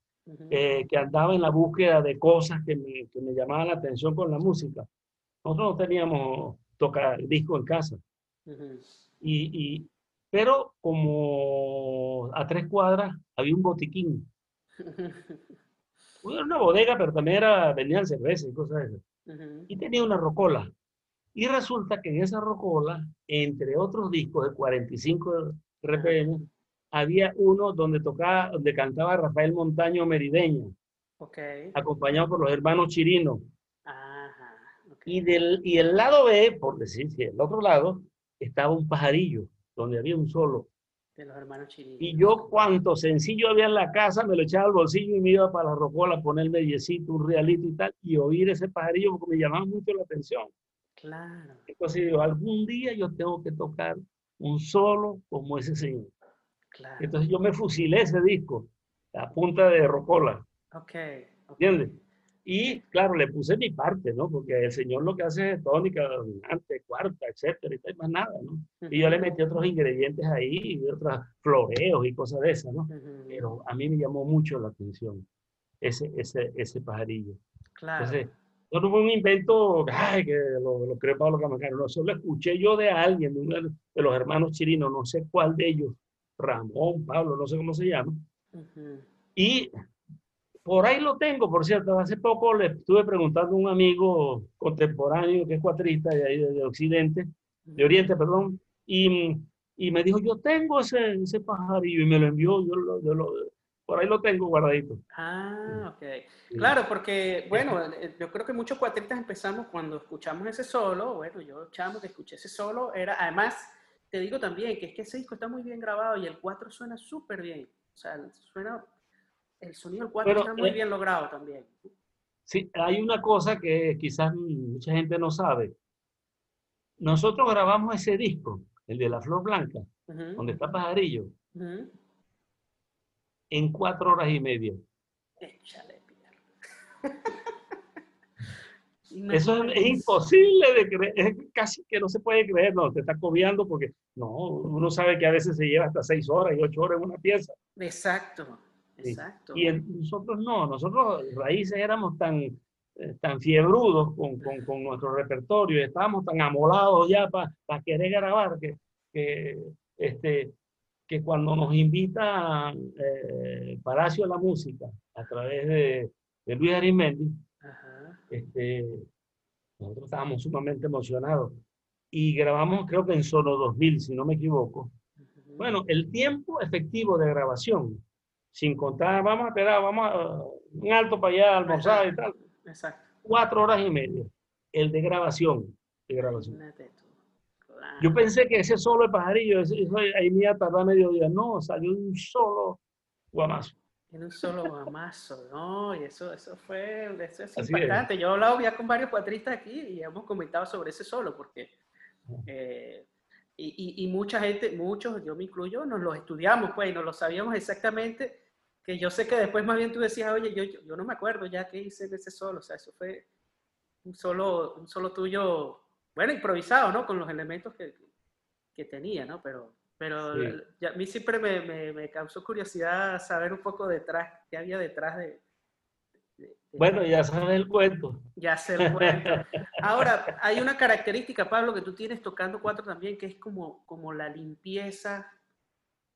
B: eh, que andaba en la búsqueda de cosas que me, que me, llamaban la atención con la música, nosotros no teníamos tocar disco en casa. y, y, pero como a tres cuadras había un botiquín. una bodega, pero también era, vendían cerveza y cosas de eso. Y tenía una rocola. Y resulta que en esa rocola, entre otros discos de 45 RPM, había uno donde tocaba, donde cantaba Rafael Montaño Merideño, acompañado por los hermanos Chirino. y, del, y el lado B, por decir, el otro lado, estaba un pajarillo, donde había un solo.
A: De los hermanos Chirino.
B: Y yo, cuanto sencillo había en la casa, me lo echaba al bolsillo y me iba para la rocola a ponerme yesito, un realito y tal, y oír ese pajarillo porque me llamaba mucho la atención.
A: Claro.
B: Entonces digo, algún día yo tengo que tocar un solo como ese señor. Entonces yo me fusilé ese disco a punta de rocola.
A: Ok.
B: ¿Entiendes? Y claro, le puse mi parte, ¿no? Porque el señor lo que hace es tónica, dominante, cuarta, etcétera, y más nada, ¿no? Y yo le metí otros ingredientes ahí, y otros floreos y cosas de esas, ¿no? Pero a mí me llamó mucho la atención ese, ese, ese pajarillo.
A: Claro.
B: Entonces, no fue un invento ay, que lo, lo creó Pablo Camacaro, no, eso lo escuché yo de alguien, de uno de los hermanos chirinos, no sé cuál de ellos, Ramón, Pablo, no sé cómo se llama. Y por ahí lo tengo, por cierto. Hace poco le estuve preguntando a un amigo contemporáneo que es cuatrista de, ahí, de Occidente, de Oriente, perdón, y, y, me dijo, yo tengo ese, ese pajarillo y me lo envió, yo lo, yo lo, por ahí lo tengo guardadito.
A: Ah, ok. Claro, porque, bueno, eh, yo creo que muchos cuatristas empezamos cuando escuchamos ese solo, bueno, yo chamo que escuché ese solo, era además te digo también que es que ese disco está muy bien grabado y el 4 suena súper bien. O sea, suena, el sonido del 4 está muy eh, bien logrado también.
B: Sí, hay una cosa que quizás mucha gente no sabe. Nosotros grabamos ese disco, el de La Flor Blanca, donde está Pajarillo, en cuatro horas y media.
A: Échale,
B: Eso es, imposible de creer, es casi que no se puede creer, no, te está cobiando porque no, uno sabe que a veces se lleva hasta seis horas y ocho horas en una pieza.
A: Exacto, exacto.
B: Y nosotros no, nosotros raíces éramos tan, eh, tan fiebrudos con, con, con, nuestro repertorio, estábamos tan amolados ya para querer grabar que, que, este, que cuando nos invita eh, Palacio de la Música a través de, de Luis Arimendi, este, nosotros estábamos sumamente emocionados y grabamos creo que en solo 2000, si no me equivoco. Bueno, el tiempo efectivo de grabación, sin contar, vamos a quedar, vamos a un alto para allá, almorzar y tal.
A: Exacto.
B: Cuatro horas y media. El de grabación. De grabación. Yo pensé que ese solo de pajarillo, eso, ahí me iba a tardar medio día. No, salió un solo guamazo.
A: En un solo guamazo, ¿no? Y eso, eso fue, eso es impactante. Yo he hablado ya con varios cuatristas aquí y hemos comentado sobre ese solo, porque, eh, y, y, mucha gente, muchos, yo me incluyo, nos lo estudiamos, pues, y nos lo sabíamos exactamente, que yo sé que después más bien tú decías, oye, yo, yo, no me acuerdo ya qué hice de ese solo, o sea, eso fue un solo, un solo tuyo, bueno, improvisado, ¿no? Con los elementos que, que tenía, ¿no? Pero pero a mí siempre me, me, causó curiosidad saber un poco detrás, qué había detrás de...
B: bueno, ya sabes el cuento.
A: Ya sé el cuento. Ahora, hay una característica, Pablo, que tú tienes tocando cuatro también, que es como, como la limpieza,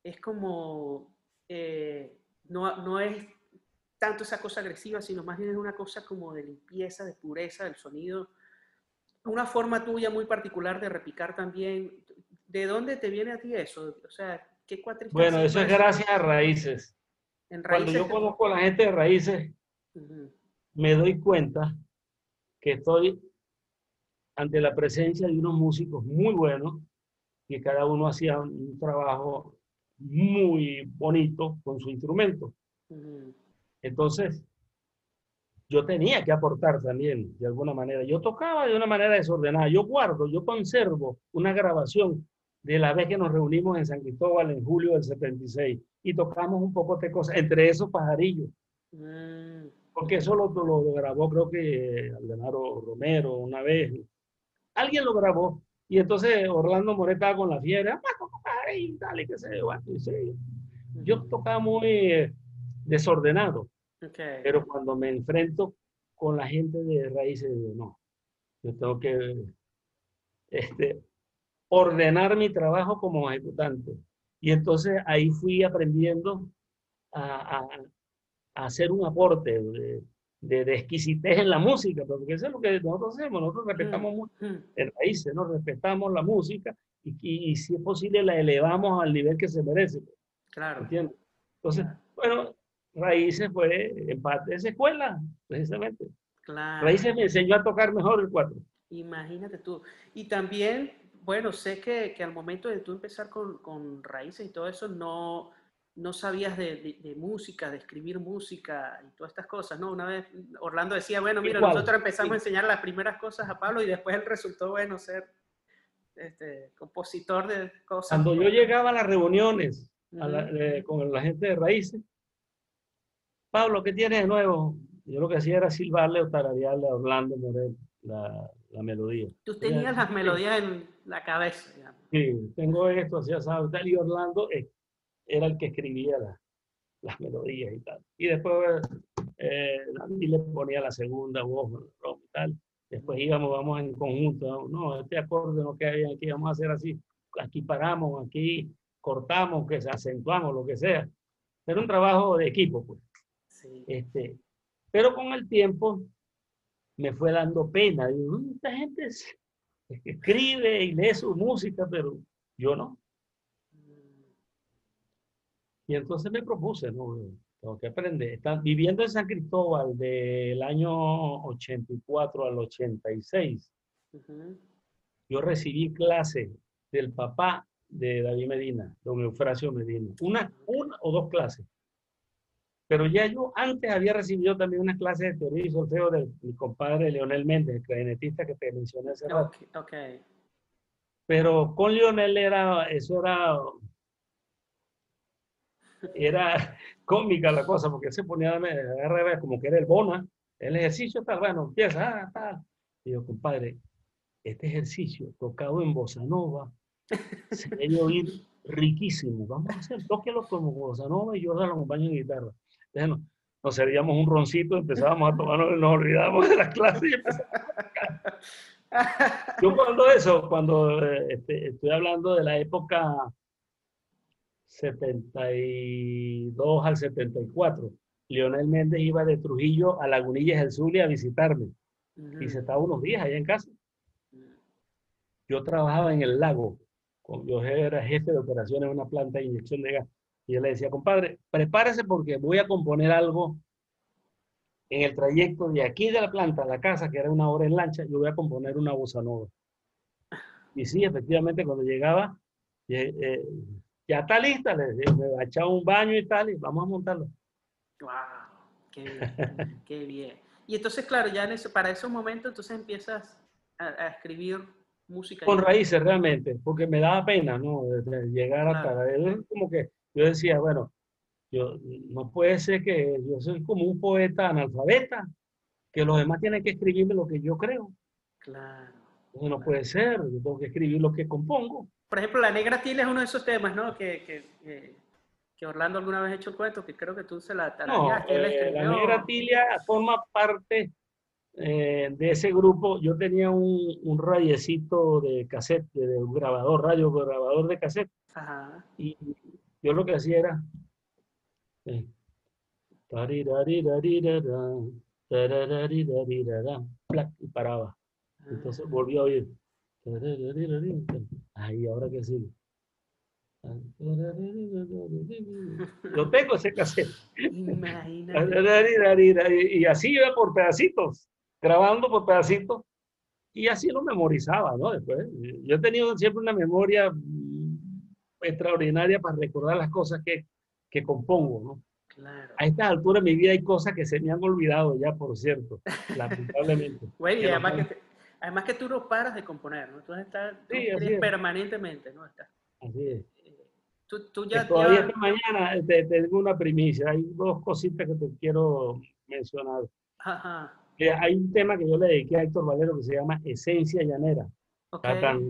A: es como, eh, no, no es tanto esa cosa agresiva, sino más bien es una cosa como de limpieza, de pureza del sonido. Una forma tuya muy particular de repicar también. ¿De dónde te viene a ti eso? O sea, ¿qué?
B: Bueno, eso es gracias a raíces. Cuando yo conozco a la gente de raíces, me doy cuenta que estoy ante la presencia de unos músicos muy buenos, que cada uno hacía un trabajo muy bonito con su instrumento. Entonces, yo tenía que aportar también de alguna manera. Yo tocaba de una manera desordenada. Yo guardo, yo conservo una grabación de la vez que nos reunimos en San Cristóbal en julio del 76 y tocamos un poco de cosas, entre esos pajarillos. Mm. Porque eso lo, lo, grabó creo que Aldenaro Romero una vez. Alguien lo grabó y entonces Orlando Moreta con la fiebre, ah, dale, qué sé yo. Yo tocaba muy eh, desordenado, pero cuando me enfrento con la gente de raíces, no, yo tengo que este, ordenar mi trabajo como ejecutante. Y entonces ahí fui aprendiendo a, hacer un aporte de, de, exquisitez en la música, porque eso es lo que nosotros hacemos, nosotros respetamos mucho el raíces, ¿no? respetamos la música y, y, si es posible la elevamos al nivel que se merece.
A: Claro.
B: ¿Entiendes? Entonces, bueno, Raíces fue en parte de esa escuela, precisamente. Claro. Raíces me enseñó a tocar mejor el cuatro.
A: Imagínate tú. Y también bueno, sé que, que, al momento de tú empezar con, con, raíces y todo eso, no, no sabías de, de, música, de escribir música y todas estas cosas, ¿no? Una vez Orlando decía, bueno, mira, nosotros empezamos a enseñar las primeras cosas a Pablo y después él resultó, bueno, ser este, compositor de cosas.
B: Cuando yo llegaba a las reuniones con la gente de raíces, Pablo, ¿qué tienes de nuevo? Yo lo que hacía era silbarle o tararearle a Orlando Morel la, la melodía.
A: Tú tenías las melodías en la cabeza.
B: Sí, tengo esto, hacía sabes, y Orlando eh, era el que escribía las melodías y tal. Y después eh, le ponía la segunda voz y tal. Después íbamos, vamos en conjunto, no, este acorde no queda bien aquí, vamos a hacer así. Aquí paramos, aquí cortamos, que acentuamos, lo que sea. Era un trabajo de equipo, pues. Sí. Este, pero con el tiempo me fue dando pena. Digo, mm, esta gente escribe y lee su música, pero yo no. Y entonces me propuse, ¿no? Tengo que aprender. Están viviendo en San Cristóbal del año 84 al 86. Yo recibí clase del papá de David Medina, don Eufrasio Medina. Una, una o dos clases. Pero ya yo antes había recibido también una clase de teoría y solfeo de mi compadre Leonel Méndez, el clarinetista que te mencioné hace rato.
A: Okay,
B: Pero con Leonel era, eso era, era cómica la cosa, porque él se ponía a agarrar como que era el bona, el ejercicio está bueno, empieza, ah, tal. Y yo, compadre, este ejercicio tocado en bossa nova se debe oír riquísimo. Vamos a hacer, tóquelo como bossa nova y yo lo acompaño en guitarra. Bueno, nos servíamos un roncito, empezábamos a tomarnos, nos olvidábamos de las clases y Yo cuando eso, cuando eh, este, estoy hablando de la época 72 al 74, Leonel Méndez iba de Trujillo a Lagunillas del Zulia a visitarme. Y se estaba unos días allá en casa. Yo trabajaba en el lago, yo era jefe de operaciones en una planta de inyección de gas. Y yo le decía, compadre, prepárese porque voy a componer algo en el trayecto de aquí de la planta a la casa, que era una hora en lancha, yo voy a componer una bossa nova. Y sí, efectivamente, cuando llegaba, eh, eh, ya está lista, le decía, me echaba un baño y tal, y vamos a montarlo.
A: ¡Wow! ¡Qué bien! ¡Qué bien! Y entonces, claro, ya en ese, para esos momentos, entonces empiezas a, escribir música.
B: Con raíces, realmente, porque me daba pena, ¿no? llegar hasta... como que yo decía, bueno, yo, no puede ser que yo soy como un poeta analfabeta, que los demás tienen que escribirme lo que yo creo.
A: Claro.
B: no puede ser, yo tengo que escribir lo que compongo.
A: Por ejemplo, la negra tila es uno de esos temas, ¿no? Que, que, que, Orlando alguna vez ha hecho el cuento, que creo que tú se la
B: no, eh, La negra tilia forma parte eh, de ese grupo. Yo tenía un, un radiecito de cassette, de, un grabador, radio grabador de cassette. Ajá. Y yo lo que hacía era... Y paraba. Entonces volví a oír. Ay, ahora que sí. Yo tengo ese cassette. Y así iba por pedacitos, grabando por pedacitos. Y así lo memorizaba, ¿no? Después, yo he tenido siempre una memoria extraordinaria para recordar las cosas que, que compongo, ¿no?
A: Claro.
B: A esta altura de mi vida hay cosas que se me han olvidado ya, por cierto, lamentablemente.
A: Güey, y además que, te- además que tú no paras de componer, ¿no? Tú estás
B: Sí, es.
A: permanentemente, ¿no? Estás,
B: Así es.
A: eh, tú, ya,
B: todavía esta mañana eh, te, te tengo una primicia. Hay dos cositas que te quiero mencionar.
A: Ajá,
B: Hay un tema que yo le dediqué a Héctor Valero que se llama Esencia Llanera.
A: Ah,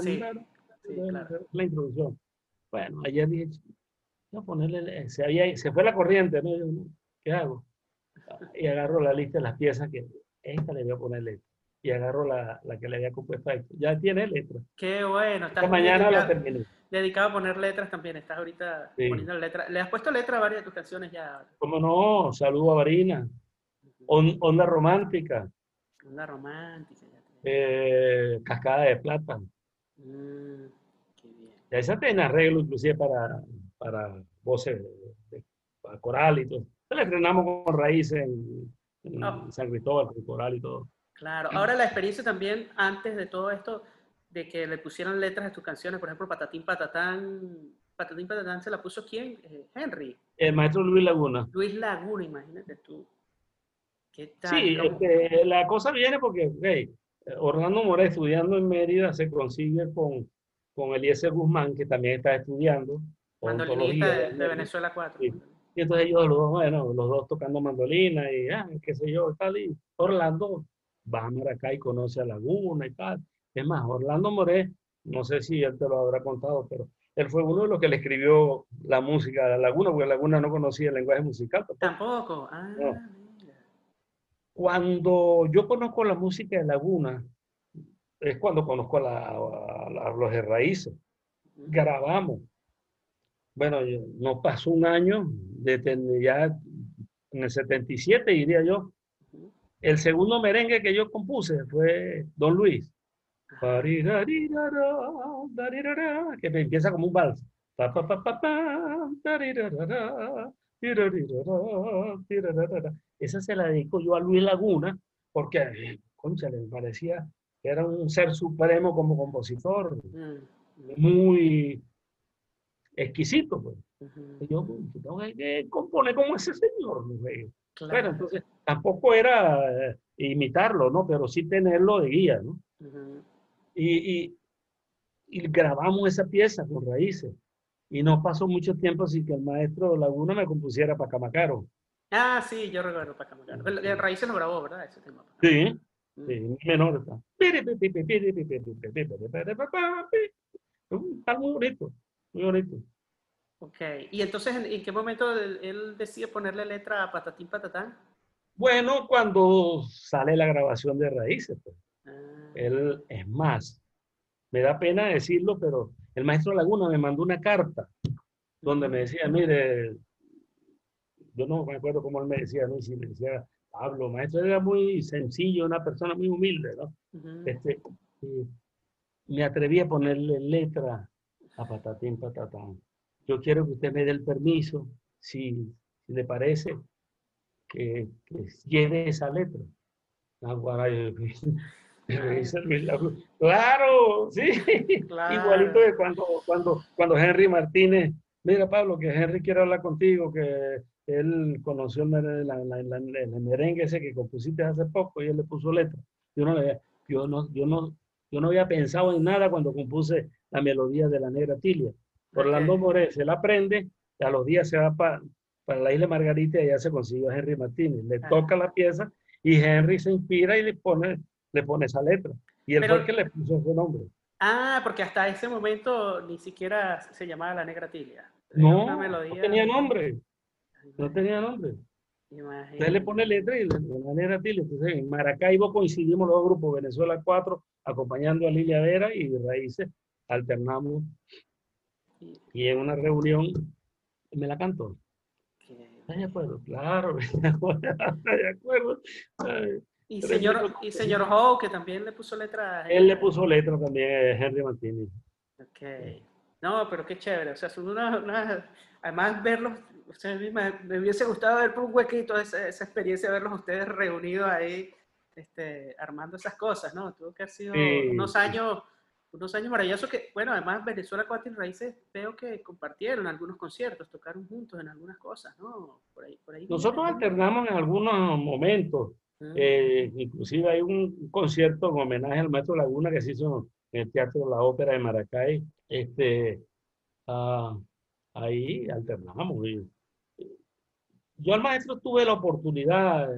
A: sí. Sí, claro.
B: La introducción. Bueno, ayer dije, voy a ponerle, se, había, se fue la corriente, ¿no? ¿Qué hago? Y agarro la lista de las piezas que esta le voy a poner letra. Y agarro la, la que le había compuesto a Héctor. Ya tiene letra.
A: Qué bueno. Estás
B: Esta mañana la
A: dedicado,
B: terminé.
A: dedicado a poner letras también. Estás ahorita
B: Sí.
A: poniendo letras. Le has puesto letra a varias de tus canciones ya.
B: ¿Cómo no? Saludo a Varina. On- onda romántica.
A: Una romántica. Ya
B: eh, Cascada de Plata.
A: Mm, qué bien.
B: Ya esa tiene arreglo inclusive para, para voces, de- para coral y todo. Se la estrenamos con raíces en, en
A: Ah.
B: San Cristóbal, coral y todo.
A: Claro. Ahora la experiencia también, antes de todo esto, de que le pusieran letras a tus canciones, por ejemplo, Patatín Patatán. Patatín Patatán se la puso quién? Eh, Henry.
B: El maestro Luis Laguna.
A: Luis Laguna, imagínate tú. ¿Qué tal?
B: Sí,
A: ¿Cómo-
B: este, la cosa viene porque hey, Orlando Mora estudiando en Mérida se consigue con, con Eliezer Guzmán, que también está estudiando
A: Mandolinista de,
B: en
A: de. Venezuela 4.
B: Sí. Y entonces ellos los dos, bueno, los dos tocando mandolina y ah, qué sé yo, tal. Y Orlando va a Maracay y conoce a Laguna y tal. Es más, Orlando Moré, no sé si él te lo habrá contado, pero él fue uno de los que le escribió la música a Laguna, porque Laguna no conocía el lenguaje musical. tampoco.
A: Tampoco. Ah,
B: No.
A: mira.
B: Cuando yo conozco la música de Laguna, es cuando conozco a, la- a la- a los de raíces. Grabamos. Bueno, no pasó un año, desde ya en el 77 diría yo, el segundo merengue que yo compuse fue Don Luis. Que me empieza como un vals. Esa se la dedico yo a Luis Laguna, porque, concha, le parecía que era un ser supremo como compositor,
A: Mm,
B: muy exquisito. Pues. Y yo, pues, tengo que componer como ese señor. ¿no? Bueno,
A: Claro.
B: entonces tampoco era eh, imitarlo, ¿no? Pero sí tenerlo de guía, ¿no?
A: Ujú.
B: Y, y, y grabamos esa pieza con raíces. Y no pasó mucho tiempo sin que el maestro Laguna me compusiera para Camacaro.
A: Ah, sí, yo recuerdo Pacamacano. El, el Raíces lo grabó, ¿verdad? Ese tema.
B: Sí,
A: Mm.
B: sí, menor está. Está muy bonito, muy bonito.
A: Ok. ¿Y entonces en, en qué momento él, él decide ponerle letra a Patatín Patatán?
B: Bueno, cuando sale la grabación de raíces, pues.
A: Ah,
B: Él, es más, me da pena decirlo, pero el maestro Laguna me mandó una carta donde me decía, mire, yo no me acuerdo cómo él me decía, ¿no? Si me decía, Pablo, maestro, era muy sencillo, una persona muy humilde, ¿no? Este, me atreví a ponerle letra a Patatín Patatán. Yo quiero que usted me dé el permiso, si, si le parece, que, que lleve esa letra. Ah, Claro, sí.
A: Claro.
B: Igualito de cuando, cuando, cuando Henry Martínez, mira Pablo, que Henry quiere hablar contigo, que él conoció el, la- la- la- el merengue ese que compusiste hace poco y él le puso letra. Yo no, le- yo no, yo no, yo no había pensado en nada cuando compuse la melodía de la negra Tilia. Orlando
A: Ok.
B: Moré se la aprende, y a los días se va pa- para la isla Margarita y allá se consiguió a Henry Martínez. Le
A: Ah.
B: toca la pieza y Henry se inspira y le pone, le pone esa letra. Y él
A: Pero-
B: fue el que le puso ese nombre.
A: Ah, porque hasta ese momento ni siquiera se llamaba La Negra Tilia.
B: No, no tenía nombre, no tenía nombre.
A: Imagínate.
B: Entonces le pone letra y le de manera Tilia. Entonces en Maracaibo coincidimos los grupos, Venezuela 4, acompañando a Lilia Vera y Raíces, alternamos.
A: Y-
B: Y en una reunión me la cantó. ¿Estás de acuerdo? Claro, ¿estás de acuerdo? Ay,
A: Y
B: Pero
A: señor, y señor Howe, que también le puso letra. a
B: Él le puso letra también Henry Martínez.
A: Ok. No, pero qué chévere. O sea, son una, una- además verlos, o sea, a mí me, me hubiese gustado ver por un huequito esa, esa experiencia, verlos ustedes reunidos ahí este, armando esas cosas, ¿no? Tuvo que haber sido unos años, unos años maravillosos que, bueno, además Venezuela Cuatro y Raíces veo que compartieron algunos conciertos, tocaron juntos en algunas cosas, ¿no?
B: Por ahí, por ahí Nosotros alternamos en algunos momentos. Ah. Eh, inclusive hay un concierto en homenaje al maestro Laguna que se hizo en el Teatro de la Ópera de Maracay. Este, uh, ahí alternamos. Yo al maestro tuve la oportunidad,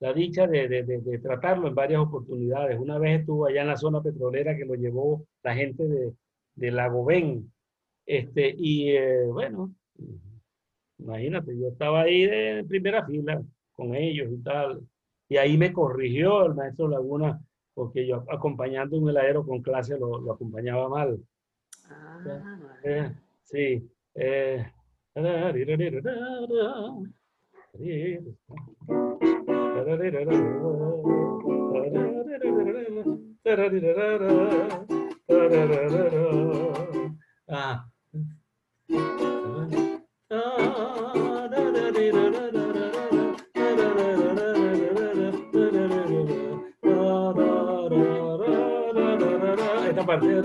B: la dicha de, de, de, tratarlo en varias oportunidades. Una vez estuvo allá en la zona petrolera que lo llevó la gente de, de Lagobén. Este, y eh, bueno, imagínate, yo estaba ahí de primera fila con ellos y tal. Y ahí me corrigió el maestro Laguna, porque yo acompañando un heladero con clase lo, lo acompañaba mal. Ah, eh, sí. Eh, ah. Esta parte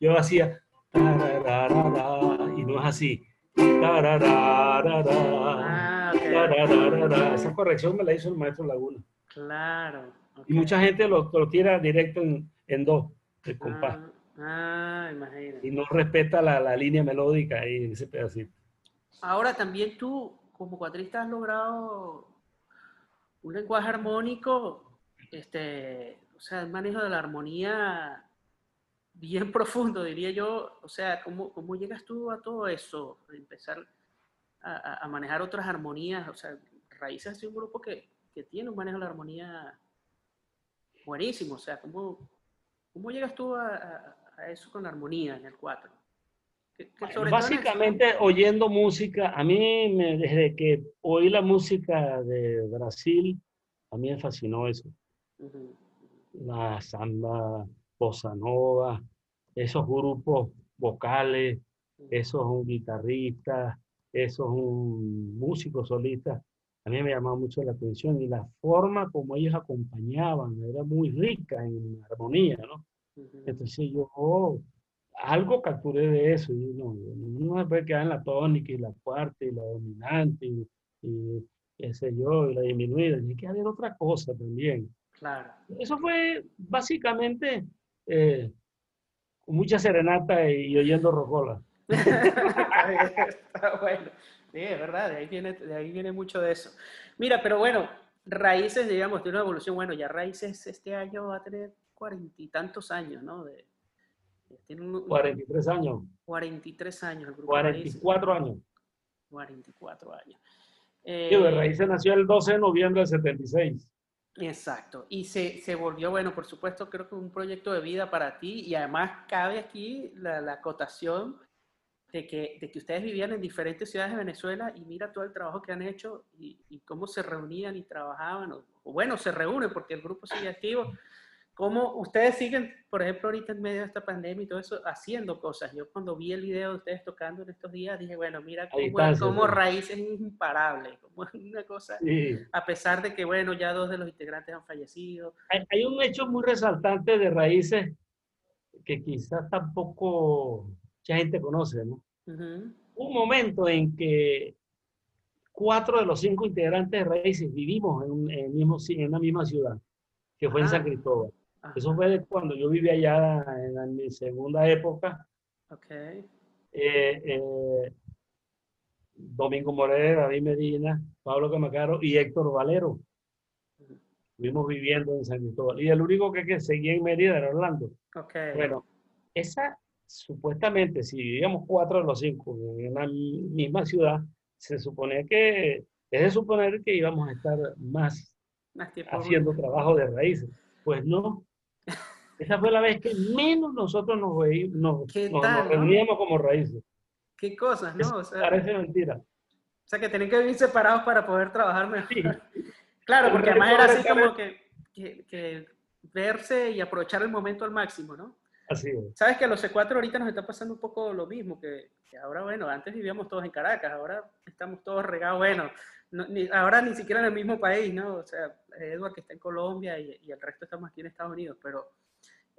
B: yo hacía y no es así. Ah, Esa corrección me la hizo el maestro Laguna.
A: Claro.
B: Y mucha gente lo, lo tira directo en, en do, el compás.
A: Ah, ah, imagínate.
B: Y no respeta la, la línea melódica ahí en ese pedacito.
A: Ahora también tú, como cuatrista, has logrado un lenguaje armónico, este, o sea, el manejo de la armonía bien profundo, diría yo. O sea, ¿cómo, cómo llegas tú a todo eso? A empezar a, a, manejar otras armonías. O sea, Raíces es un grupo que, que, tiene un manejo de la armonía buenísimo. O sea, ¿cómo, cómo llegas tú a, a eso con la armonía en el 4?
B: básicamente oyendo música, a mí me, desde que oí la música de Brasil, a mí me fascinó eso. La samba, bossa nova, esos grupos vocales, esos un guitarrista, esos un músico solista, a mí me llamaba mucho la atención y la forma como ellos acompañaban era muy rica en armonía, ¿no? Entonces yo oh, algo capturé de eso, y no, no se puede quedar en la tónica y la cuarta y la dominante y, y qué sé yo, y la disminuida, hay que haber otra cosa también.
A: Claro.
B: Eso fue básicamente eh, con mucha serenata y, oyendo rocola.
A: Está bueno. Sí, es verdad, de ahí, viene, de ahí viene mucho de eso. Mira, pero bueno, Raíces, digamos, de una evolución, bueno, ya Raíces este año va a tener cuarenta y tantos años, ¿no? De,
B: tiene 43 años.
A: 43 años el
B: grupo 44 años.
A: 44 años.
B: Eh, Raíces nació el 12 de noviembre del 76.
A: Exacto. Y se, se, volvió, bueno, por supuesto, creo que un proyecto de vida para ti y además cabe aquí la, la acotación de que, de que ustedes vivían en diferentes ciudades de Venezuela y mira todo el trabajo que han hecho y, cómo se reunían y trabajaban, o, o, bueno, se reúnen porque el grupo sigue activo ¿Cómo ustedes siguen, por ejemplo, ahorita en medio de esta pandemia y todo eso, haciendo cosas? Yo cuando vi el video de ustedes tocando en estos días, dije, bueno, mira cómo, cómo Raíz es imparable, como es una cosa, a pesar de que, bueno, ya dos de los integrantes han fallecido.
B: Hay, un hecho muy resaltante de Raíces que quizás tampoco mucha gente conoce, ¿no? Un momento en que cuatro de los cinco integrantes de Raíces vivimos en, en, mismo, en la misma ciudad, que fue en San Cristóbal. Eso fue de cuando yo vivía allá en, mi segunda época.
A: Okay.
B: Eh, eh, Domingo Moreno, David Medina, Pablo Camacaro y Héctor Valero. Estuvimos viviendo en San Cristóbal. Y el único que, que seguía en Mérida era Orlando.
A: Okay.
B: Bueno, esa supuestamente, si vivíamos cuatro de los cinco en la misma ciudad, se supone que, es de suponer que íbamos a estar más, más haciendo trabajo de raíces. Pues no, esa fue la vez que menos nosotros nos, veíamos, nos, reuníamos como raíces.
A: Qué cosas, ¿no?
B: parece mentira. O
A: sea, que tienen que vivir separados para poder trabajar mejor. Claro, porque además era así como que, que, verse y aprovechar el momento al máximo, ¿no?
B: Así es.
A: Sabes que a los C4 ahorita nos está pasando un poco lo mismo, que, que ahora, bueno, antes vivíamos todos en Caracas, ahora estamos todos regados, bueno, no, ni, ahora ni siquiera en el mismo país, ¿no? O sea, Edward que está en Colombia y, y, el resto estamos aquí en Estados Unidos, pero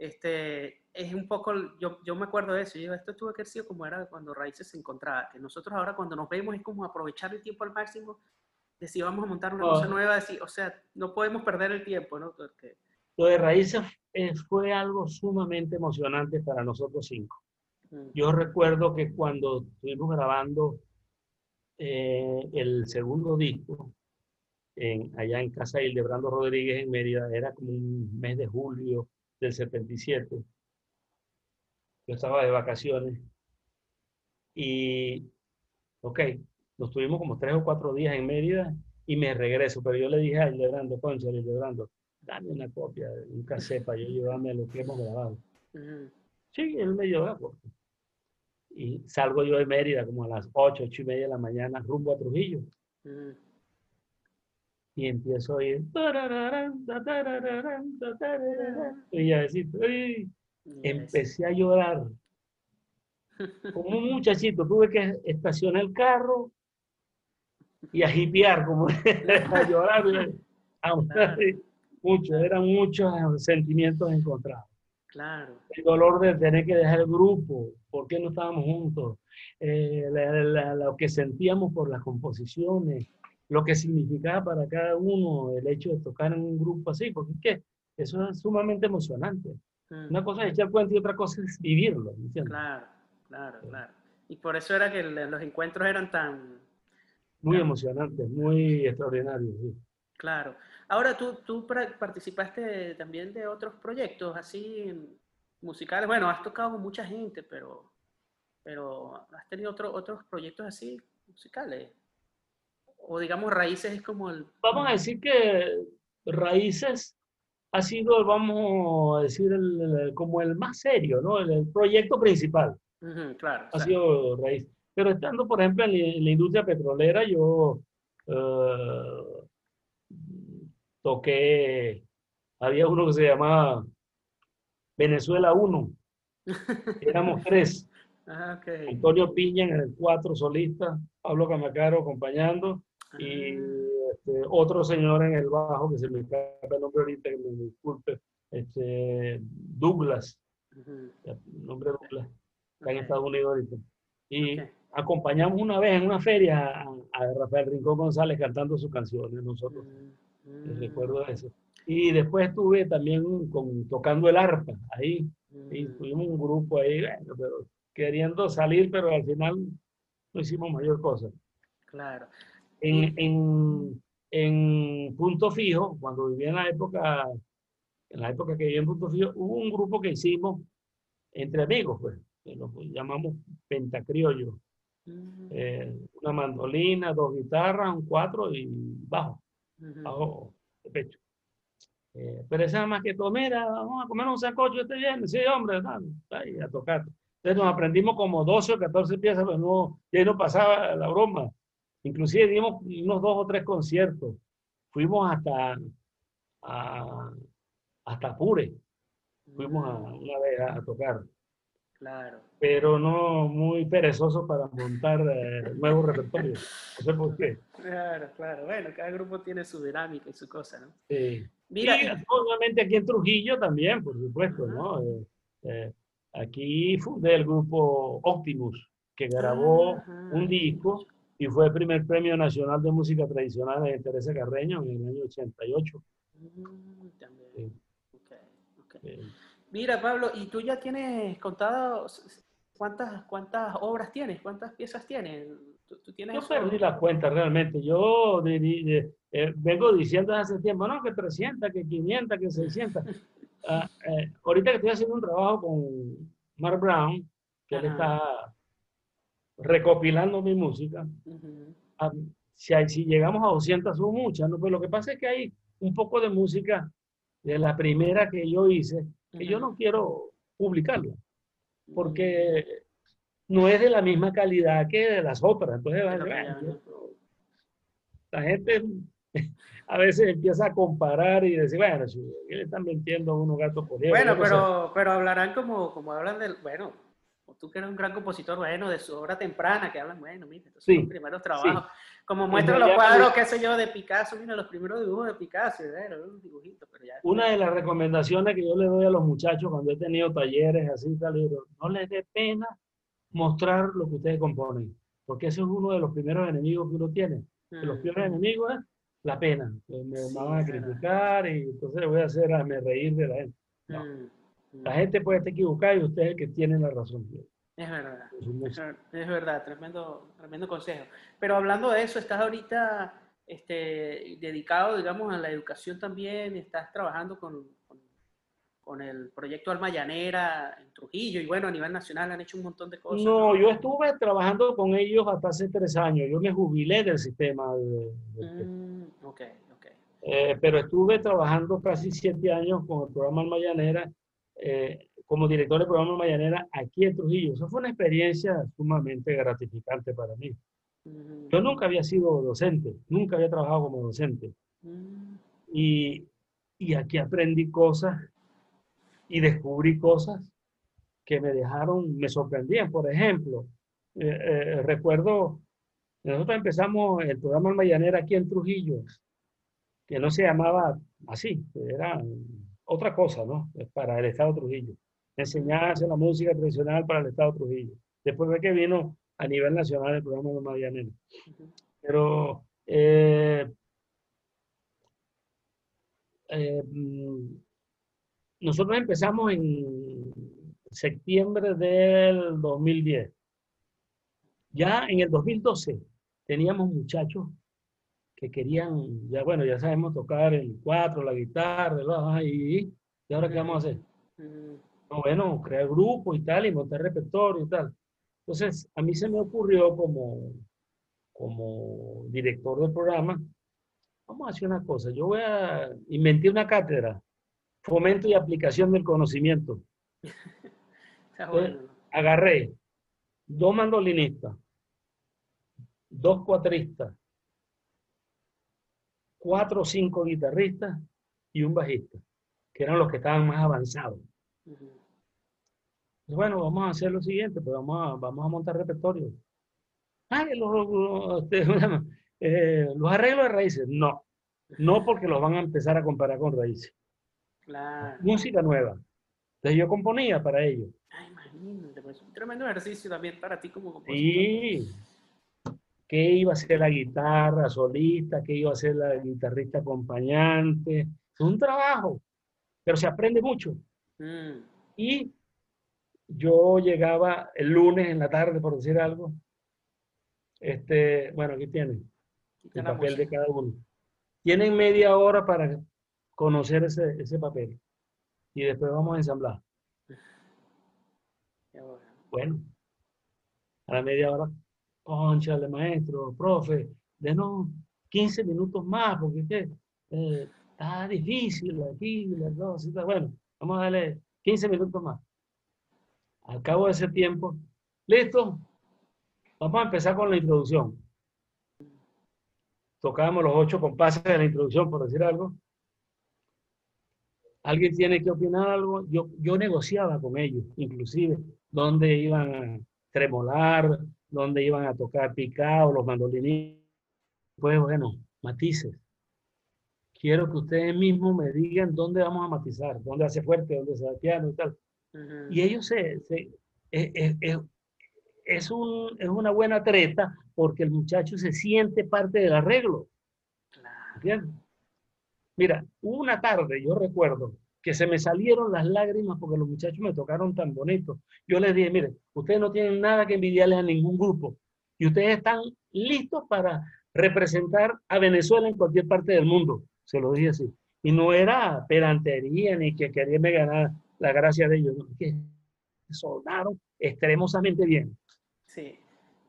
A: este, es un poco, yo, yo me acuerdo de eso, yo esto tuvo que haber sido como era cuando Raíces se encontraba, que nosotros ahora cuando nos vemos es como aprovechar el tiempo al máximo, decir vamos a montar una oh. cosa nueva, decir, o sea, no podemos perder el tiempo, ¿no? Porque,
B: lo de Raíces fue algo sumamente emocionante para nosotros cinco. Mm. Yo recuerdo que cuando estuvimos grabando eh, el segundo disco, en, allá en casa de Hildebrando Rodríguez en Mérida, era como un mes de julio del 77. Yo estaba de vacaciones y, ok, nos tuvimos como tres o cuatro días en Mérida y me regreso, pero yo le dije a Hildebrando, concha, Hildebrando, dame una copia, un cassette para yo llevarme lo que hemos grabado. Sí, él me la copia. Y salgo yo de Mérida como a las ocho, ocho y media de la mañana rumbo a Trujillo y empiezo a ir. Y a decir, empecé a llorar. Como un muchachito, tuve que estacionar el carro y a hipear, como a llorar. Mucho, eran muchos sentimientos encontrados.
A: Claro.
B: El dolor de tener que dejar el grupo, por qué no estábamos juntos, eh, lo que sentíamos por las composiciones, lo que significaba para cada uno el hecho de tocar en un grupo así, porque es que eso es sumamente emocionante. Mm. Una cosa es echar cuenta y otra cosa es vivirlo.
A: Claro, claro, claro. Y por eso era que los encuentros eran tan...
B: Muy emocionantes, muy extraordinarios.
A: Claro. Ahora, ¿tú, tú participaste también de otros proyectos así musicales. Bueno, has tocado con mucha gente, pero, pero has tenido otro, otros proyectos así musicales o digamos raíces es como el...
B: Vamos a decir que raíces ha sido, vamos a decir, el, como el más serio, ¿no? El, proyecto principal.
A: claro.
B: Ha sido raíz. Pero estando, por ejemplo, en la, industria petrolera, yo uh, toqué, había uno que se llamaba Venezuela 1. Éramos tres.
A: Ah, okay.
B: Antonio Piña en el 4 solista, Pablo Camacaro acompañando y este, otro señor en el bajo, que se me escapa el nombre ahorita, que me disculpe, este, Douglas, el nombre Douglas, está en Estados Unidos ahorita. Y acompañamos una vez en una feria a, Rafael Rincón González cantando sus canciones, nosotros. Mm, recuerdo eso. Y después estuve también con, tocando el arpa ahí. Y mm. tuvimos un grupo ahí, pero queriendo salir, pero al final no hicimos mayor cosa.
A: Claro.
B: En, en, Punto Fijo, cuando vivía en la época, en la época que vivía en Punto Fijo, hubo un grupo que hicimos entre amigos, pues, que lo llamamos Pentacriollo. Mm. Eh, una mandolina, dos guitarras, un cuatro y bajo, bajo de pecho. Eh, pero esa más que todo, mira, vamos a comer un sacocho este viernes, sí, hombre, ahí a tocar. Entonces nos aprendimos como 12 o 14 piezas, pero no, ya no pasaba la broma. Inclusive dimos unos dos o tres conciertos. Fuimos hasta, hasta Pure. Fuimos a, mm. una vez a, tocar.
A: Claro.
B: Pero no muy perezoso para montar eh, nuevos repertorios. No sé por qué.
A: Claro, claro. Bueno, cada grupo tiene su dinámica y su cosa, ¿no?
B: Sí. Mira, y obviamente aquí en Trujillo también, por supuesto, ¿no? Eh, eh, aquí fundé el grupo Optimus, que grabó un disco y fue el primer premio nacional de música tradicional de Teresa Carreño en el año 88.
A: Mm, Mira, Pablo, ¿y tú ya tienes contado cuántas, cuántas obras tienes? ¿Cuántas piezas tienes?
B: ¿Tú, tienes Yo perdí la cuenta realmente. Yo eh, vengo diciendo hace tiempo, no, que 300, que 500, que 600. Ah, eh, ahorita que estoy haciendo un trabajo con Mark Brown, que él está recopilando mi música. si, si, llegamos a 200 son muchas, ¿no? Pues lo que pasa es que hay un poco de música de la primera que yo hice, que yo no quiero publicarla, porque no es de la misma calidad que de las óperas. Entonces, la, gente, a veces empieza a comparar y decir, bueno, si le están mintiendo a unos gatos por
A: Bueno, pero, pero hablarán como, como hablan del, bueno, tú que eres un gran compositor, bueno, de su obra temprana, que hablan, bueno, mira, estos son los primeros trabajos. Como muestran los cuadros, qué sé yo, de Picasso, mira, los primeros dibujos de Picasso, un dibujito, pero ya.
B: Una de las recomendaciones que yo le doy a los muchachos cuando he tenido talleres así, tal, no les dé pena mostrar lo que ustedes componen, porque eso es uno de los primeros enemigos que uno tiene. Los mm. primeros enemigos es la pena, me, van a criticar y entonces voy a hacer a me reír de la gente. Mm, mm. La gente puede estar equivocada y ustedes que tienen la razón.
A: Es verdad, es verdad, tremendo, tremendo consejo. Pero hablando de eso, estás ahorita este, dedicado, digamos, a la educación también, estás trabajando con, con, el proyecto Alma Llanera en Trujillo y bueno, a nivel nacional han hecho un montón de cosas.
B: No, yo estuve trabajando con ellos hasta hace tres años, yo me jubilé del sistema. De,
A: mm, ok, ok.
B: Eh, pero estuve trabajando casi siete años con el programa Alma Llanera. Eh, como director del programa Mayanera aquí en Trujillo. Eso fue una experiencia sumamente gratificante para mí. Yo nunca había sido docente, nunca había trabajado como docente. Mm. Y, y aquí aprendí cosas y descubrí cosas que me dejaron, me sorprendían. Por ejemplo, eh, eh, recuerdo, nosotros empezamos el programa Mayanera aquí en Trujillo, que no se llamaba así, era otra cosa, ¿no? Para el Estado Trujillo enseñarse la música tradicional para el Estado Trujillo. Después de que vino a nivel nacional el programa de Marianela. Pero eh, eh, nosotros empezamos en septiembre del 2010. Ya en el 2012 teníamos muchachos que querían, ya bueno, ya sabemos tocar el cuatro, la guitarra, y, y ahora qué vamos a hacer bueno, crear grupo y tal, y montar repertorio y tal. Entonces, a mí se me ocurrió como, como director del programa, vamos a hacer una cosa, yo voy a inventar una cátedra, fomento y aplicación del conocimiento. agarré dos mandolinistas, dos cuatristas, cuatro o cinco guitarristas y un bajista, que eran los que estaban más avanzados. Bueno, vamos a hacer lo siguiente, pues vamos a, vamos a montar repertorio. Ah, los, este, eh, los arreglos de raíces. No, no porque los van a empezar a comparar con raíces.
A: Claro.
B: Música nueva. Entonces yo componía para ellos.
A: Ay, imagínate, pues un tremendo ejercicio también para ti como compositor.
B: Sí. ¿Qué iba a ser la guitarra solista? ¿Qué iba a ser la guitarrista acompañante? Es un trabajo, pero se aprende mucho. Mm. Y yo llegaba el lunes en la tarde, por decir algo. Este, bueno, aquí tienen el papel de cada uno. Tienen media hora para conocer ese, ese papel. Y después vamos a ensamblar. Bueno, a la media hora, ponchale maestro, profe, denos 15 minutos más, porque eh, está difícil aquí, las dos, bueno, vamos a darle 15 minutos más. Al cabo de ese tiempo, listo, vamos a empezar con la introducción. Tocábamos los ocho compases de la introducción, por decir algo. ¿Alguien tiene que opinar algo? Yo, yo negociaba con ellos, inclusive, dónde iban a tremolar, dónde iban a tocar picado, los mandolines. Pues bueno, matices. Quiero que ustedes mismos me digan dónde vamos a matizar, dónde hace fuerte, dónde se da piano y tal. Y ellos se, se es, es, es, un, es, una buena treta porque el muchacho se siente parte del arreglo. Claro. Mira, una tarde yo recuerdo que se me salieron las lágrimas porque los muchachos me tocaron tan bonito. Yo les dije, mire, ustedes no tienen nada que envidiarles a ningún grupo y ustedes están listos para representar a Venezuela en cualquier parte del mundo. Se lo dije así. Y no era pedantería ni que quería ganar la gracia de ellos, que soldaron extremosamente bien.
A: Sí.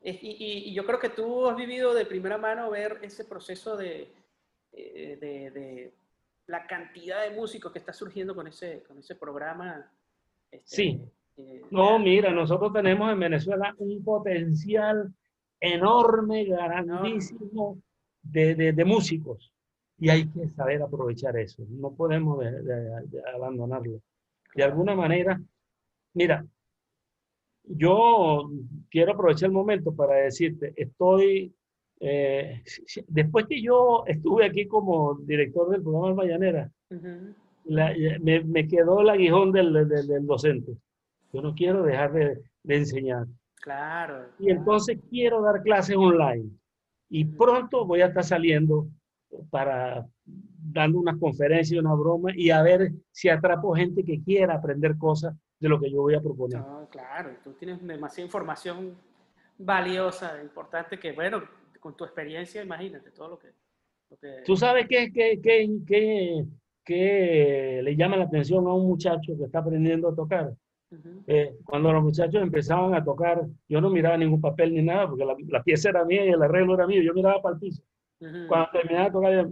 A: Y, yo creo que tú has vivido de primera mano ver ese proceso de, eh, de, la cantidad de músicos que está surgiendo con ese, con ese programa.
B: Este, sí. Eh, no, mira, nosotros tenemos en Venezuela un potencial enorme, grandísimo de, de, músicos. Y hay que saber aprovechar eso. No podemos abandonarlo. De alguna manera, mira, yo quiero aprovechar el momento para decirte, estoy, eh, después que yo estuve aquí como director del programa Mayanera, me, quedó el aguijón del, del, docente. Yo no quiero dejar de, de enseñar.
A: Claro.
B: Y entonces quiero dar clases online. Y pronto voy a estar saliendo para dando una conferencia, una broma y a ver si atrapo gente que quiera aprender cosas de lo que yo voy a proponer.
A: No, claro, tú tienes demasiada información valiosa, importante, que bueno, con tu experiencia, imagínate todo lo que...
B: ¿Tú sabes qué, qué, qué, qué, qué le llama la atención a un muchacho que está aprendiendo a tocar? Eh, cuando los muchachos empezaban a tocar, yo no miraba ningún papel ni nada, porque la, la pieza era mía y el arreglo era mío, yo miraba para el piso. Cuando terminaba de tocar,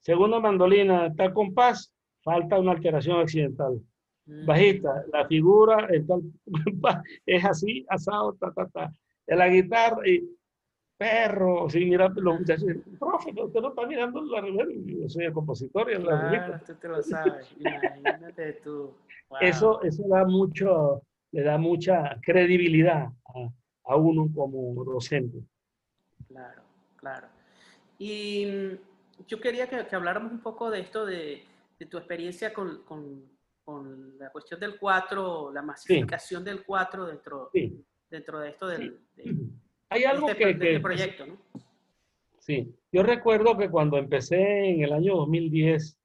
B: segunda mandolina, tal compás, falta una alteración accidental. Bajista, la figura es así, asado, ta, ta, ta. En la guitarra, y perro, sin mirar los muchachos, profe, usted no está mirando la yo soy el compositor y el
A: claro, tú te lo sabes, imagínate tú.
B: Eso, eso da mucho, le da mucha credibilidad a, a uno como docente.
A: Claro, claro. Y mm, yo quería que, que habláramos un poco de esto, de, de tu experiencia con, con, con, la cuestión del 4, la masificación del 4 dentro, dentro de esto del,
B: Hay algo
A: este,
B: que,
A: este proyecto, ¿no?
B: Sí, yo recuerdo que cuando empecé en el año 2010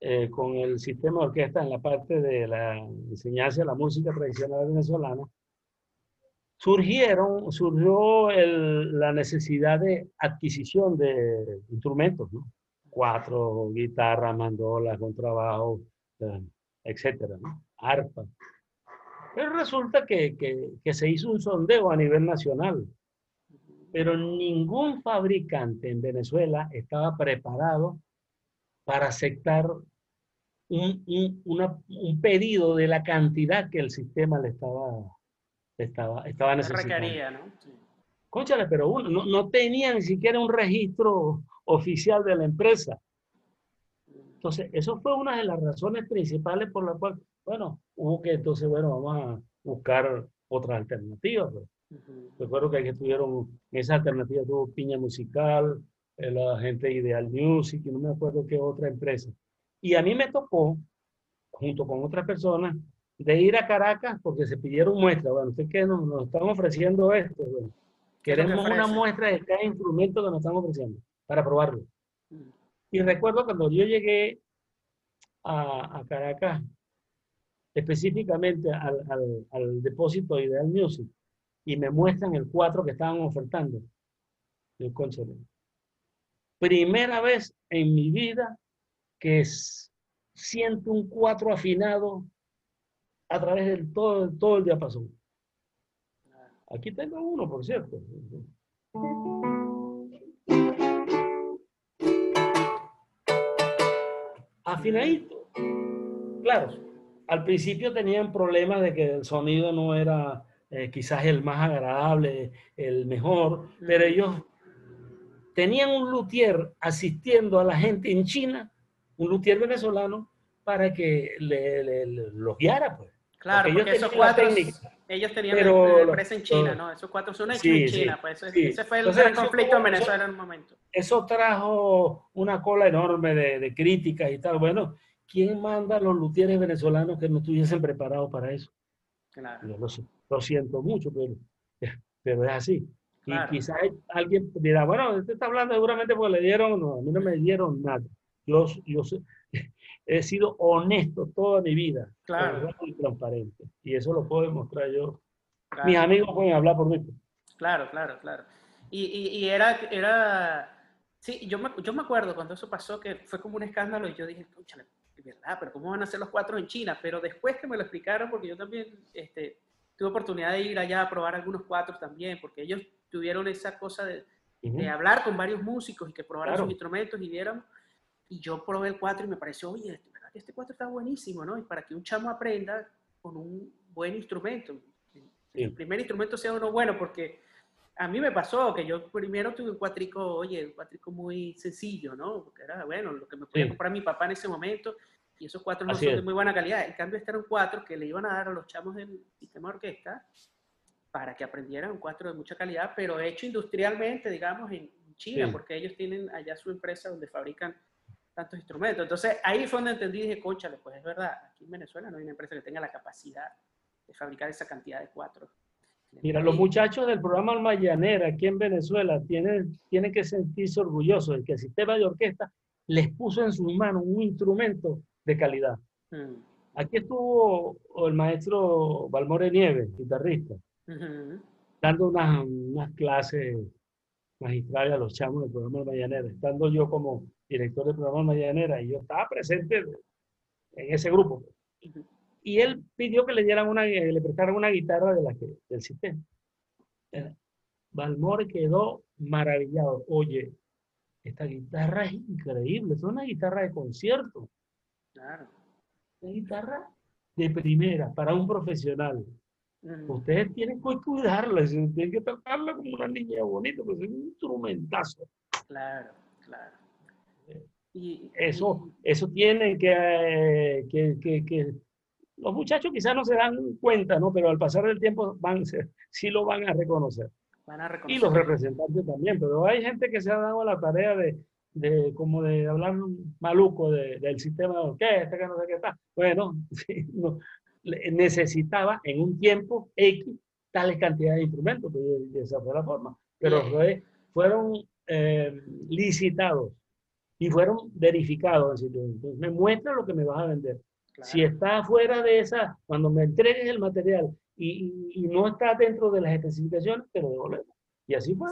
B: eh, con el sistema de orquesta en la parte de la enseñanza de la música tradicional venezolana, surgieron, surgió la necesidad de adquisición de instrumentos, ¿no? Cuatro, guitarra, mandola, contrabajo, eh, etcétera, ¿no? Arpa. Pero resulta que, que, que se hizo un sondeo a nivel nacional, pero ningún fabricante en Venezuela estaba preparado para aceptar un, un, una, un, pedido de la cantidad que el sistema le estaba estaba, estaba necesitando.
A: Requería, ¿no? Sí.
B: Cónchale, pero uno, no, no tenía ni siquiera un registro oficial de la empresa. Entonces, eso fue una de las razones principales por las cuales, bueno, hubo que entonces, bueno, vamos a buscar otra alternativa. Pues. Recuerdo que aquí estuvieron, esa alternativa tuvo Piña Musical, eh, la gente Ideal Music, y no me acuerdo qué otra empresa. Y a mí me tocó, junto con otras personas, de ir a Caracas porque se pidieron muestras. Bueno, ¿usted qué nos, nos están ofreciendo esto? queremos una muestra de cada instrumento que nos están ofreciendo para probarlo. Mm. Y recuerdo cuando yo llegué a, Caracas, específicamente al, al, al, depósito Ideal Music, y me muestran el 4 que estaban ofertando. El Primera vez en mi vida que siento un 4 afinado a través del todo, todo el diapasón. Aquí tengo uno, por cierto. Afinadito. Claro, al principio tenían problemas de que el sonido no era eh, quizás el más agradable, el mejor, pero ellos tenían un luthier asistiendo a la gente en China, un luthier venezolano, para que le, le, le los guiara, pues.
A: Claro, porque, esos cuatro, ellos tenían pero, empresa en China, ¿no? Esos cuatro son hechos en China, pues ese fue el Entonces, conflicto en Venezuela en un momento.
B: Eso trajo una cola enorme de, de críticas y tal. Bueno, ¿quién manda a los luthieres venezolanos que no estuviesen preparados para eso? Claro. Yo lo, lo siento mucho, pero, pero es así. Claro. Y quizás alguien dirá, bueno, usted está hablando seguramente porque le dieron, no, a mí no me dieron nada. Yo, yo, he sido honesto toda mi vida.
A: Claro.
B: Y transparente. Y eso lo puedo demostrar yo. Mis amigos pueden hablar por mí.
A: Claro, claro, claro. Y, y, y, era, era, sí, yo me, yo me acuerdo cuando eso pasó que fue como un escándalo y yo dije, escúchale, verdad, pero ¿cómo van a ser los cuatro en China? Pero después que me lo explicaron, porque yo también este, tuve oportunidad de ir allá a probar algunos cuatro también, porque ellos tuvieron esa cosa de, uh -huh. de hablar con varios músicos y que probaran claro. sus instrumentos y vieran y yo probé el 4 y me pareció, oye, ¿verdad que este 4 está buenísimo, ¿no? Y para que un chamo aprenda con un buen instrumento. Sí. El primer instrumento sea uno bueno, porque a mí me pasó que yo primero tuve un cuatrico, oye, un cuatrico muy sencillo, ¿no? Porque era, bueno, lo que me podía comprar mi papá en ese momento, y esos cuatro no son de muy buena calidad. En cambio, este era un cuatro que le iban a dar a los chamos del sistema de orquesta para que aprendieran un cuatro de mucha calidad, pero hecho industrialmente, digamos, en China, porque ellos tienen allá su empresa donde fabrican tantos instrumentos. Entonces, ahí fue donde entendí y dije, conchale, pues es verdad, aquí en Venezuela no hay una empresa que tenga la capacidad de fabricar esa cantidad de cuatro.
B: Mira, los muchachos del programa Almayanera aquí en Venezuela tienen, tienen que sentirse orgullosos de que el sistema de orquesta les puso en sus manos un instrumento de calidad. Mm. Aquí estuvo el maestro Balmore Nieves, guitarrista, dando unas, unas, clases magistrales a los chamos del programa Almayanera, estando yo como director del programa Almayanera y yo estaba presente en ese grupo y él pidió que le dieran una, le prestaran una guitarra de la que, del sistema. Balmore quedó maravillado. Oye, esta guitarra es increíble, es una guitarra de concierto. Claro. Una guitarra de primera para un profesional. Ustedes tienen que cuidarla, tienen que tratarla como una niña bonita, pues es un instrumentazo.
A: Claro, claro.
B: Y, eso, eso tiene que, que, que los muchachos quizás no se dan cuenta, ¿no? Pero al pasar del tiempo van, sí lo van a reconocer.
A: Van a reconocer.
B: Y los representantes también, pero hay gente que se ha dado la tarea de, de como de hablar maluco del sistema de orquesta, que no sé qué está. Bueno, necesitaba en un tiempo X tales cantidades de instrumentos, de, esa fue la forma. Pero fueron eh, licitados y fueron verificados. Entonces, me muestra lo que me vas a vender. Si está fuera de esa, cuando me entregues el material y, y, no está dentro de las especificaciones, te lo devolvemos. Y así fue.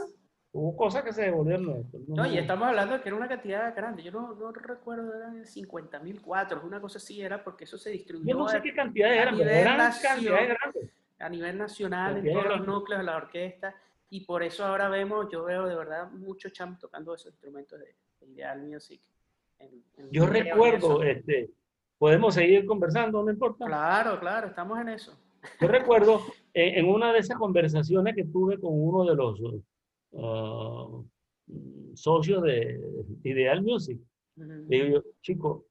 B: Hubo cosas que se devolvieron.
A: No, y estamos hablando de que era una cantidad grande. Yo no, no recuerdo, eran 50 mil cuatro, una cosa así era porque eso se distribuyó.
B: Yo no sé qué cantidades eran, pero eran cantidades grandes.
A: A nivel nacional, en todos los núcleos de la orquesta. Y por eso ahora vemos, yo veo de verdad muchos chamos tocando esos instrumentos de, Ideal Music.
B: yo recuerdo, este, podemos seguir conversando, no importa.
A: Claro, claro, estamos en eso.
B: Yo recuerdo en una de esas conversaciones que tuve con uno de los uh, socios de Ideal Music, le digo yo, chicos,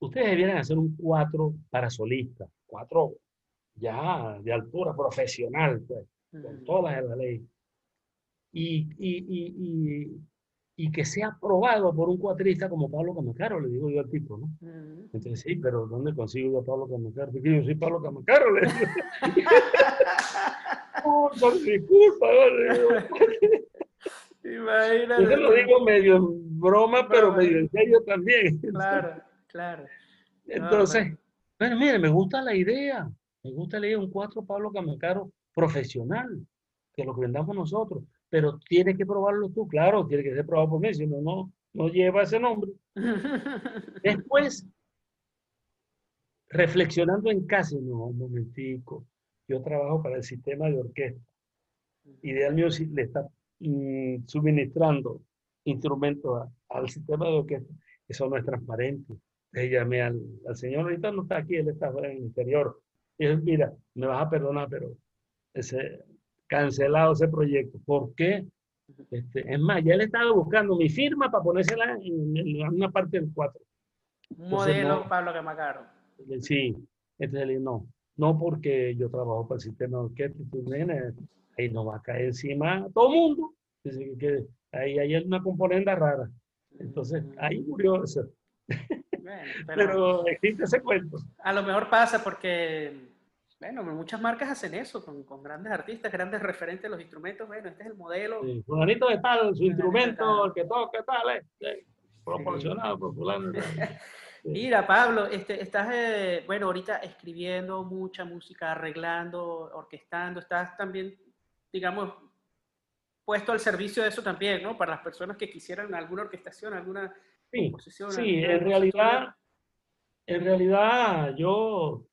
B: ustedes debieran hacer un cuatro para solistas, cuatro ya de altura profesional, pues, con todas las de la ley. Y, y, y, y que sea aprobado por un cuatrista como Pablo Camacaro, le digo yo al tipo, ¿no? Entonces, sí, pero ¿dónde consigo yo a Pablo Camacaro? Porque yo soy Pablo Camacaro, le digo. disculpa, Imagínate. Yo lo digo medio en broma, pero medio en serio también.
A: Claro, claro.
B: Entonces, bueno, mire, me gusta la idea. Me gusta leer un cuatro Pablo Camacaro profesional, que lo que vendamos nosotros pero tienes que probarlo tú, claro, tiene que ser probado por mí, si no, no, no lleva ese nombre. Después, reflexionando en casa, no, un momentico, yo trabajo para el sistema de orquesta. Ideal Music le está mm, suministrando instrumentos al sistema de orquesta. Eso no es transparente. Le llamé al, al, señor, ahorita no está aquí, él está en el interior. Y él, mira, me vas a perdonar, pero ese, cancelado ese proyecto. ¿Por qué? Este, es más, ya le estaba buscando mi firma para ponérsela en, una parte del 4.
A: Modelo Pablo Camacaro.
B: Sí, entonces no, no porque yo trabajo para el sistema de orquesta, ahí no va a caer encima todo el mundo. Que, ahí hay una componente rara. Entonces, ahí murió eso. pero existe ese cuento.
A: A lo mejor pasa porque bueno, muchas marcas hacen eso con, con, grandes artistas, grandes referentes de los instrumentos. Bueno, este es el modelo.
B: Sí, fulanito de tal, su instrumento, el que toca, tal, eh, proporcionado por fulano.
A: Mira, Pablo, este, estás, eh, bueno, ahorita escribiendo mucha música, arreglando, orquestando, estás también, digamos, puesto al servicio de eso también, ¿no? Para las personas que quisieran alguna orquestación, alguna
B: sí, composición. Sí, en realidad, en realidad yo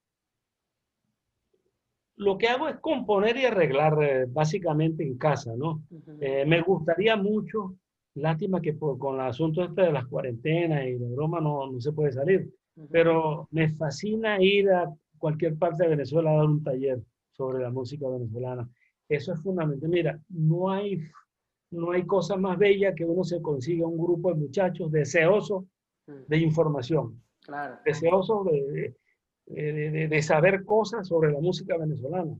B: lo que hago es componer y arreglar eh, básicamente en casa, ¿no? Eh, me gustaría mucho, lástima que con el asunto este de las cuarentenas y de broma no, no se puede salir, pero me fascina ir a cualquier parte de Venezuela a dar un taller sobre la música venezolana. Eso es fundamental. Mira, no hay, no hay cosa más bella que uno se consiga un grupo de muchachos deseosos
A: Mm,
B: de información,
A: Claro,
B: deseosos de, de, de- de saber cosas sobre la música venezolana.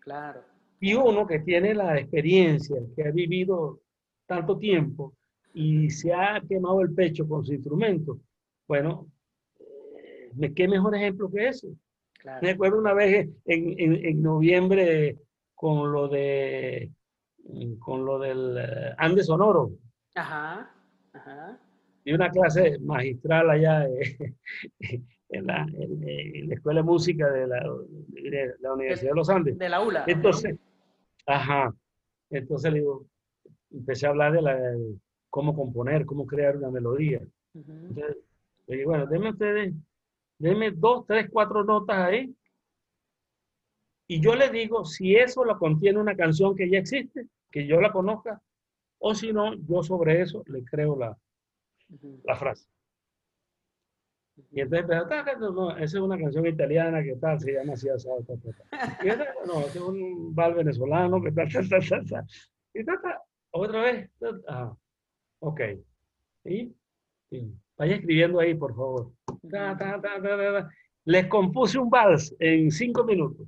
A: claro.
B: Y uno que tiene la experiencia, que ha vivido tanto tiempo y se ha quemado el pecho con su instrumento, bueno, eh, ¿qué mejor ejemplo que ese?
A: Claro.
B: Me acuerdo una vez en, en- en noviembre con lo de con lo del eh, Andes Sonoro,
A: Ajá, ajá.
B: y una clase magistral allá eh, en, la, en- en la Escuela de Música de la, de la Universidad de los Andes.
A: De la ULA. ¿no?
B: Entonces, ajá, entonces le digo, empecé a hablar de la, cómo componer, cómo crear una melodía.
A: Ujú,
B: Entonces, le digo, bueno, denme ustedes, denme dos, tres, cuatro notas ahí. Y yo le digo si eso lo contiene una canción que ya existe, que yo la conozca, o si no, yo sobre eso le creo la,
A: ujú,
B: la frase. Y entonces, empezó, "Ta, ta, no, no, esa es una canción italiana que tal, se llama así, así, ta, ta, ta". Y esa, no, es un bal venezolano que tal, tal, tal, tal, tal. Y ta, ta, otra vez, ah, ok. Y, y vaya escribiendo ahí, por favor. Les compuse un vals en cinco minutos.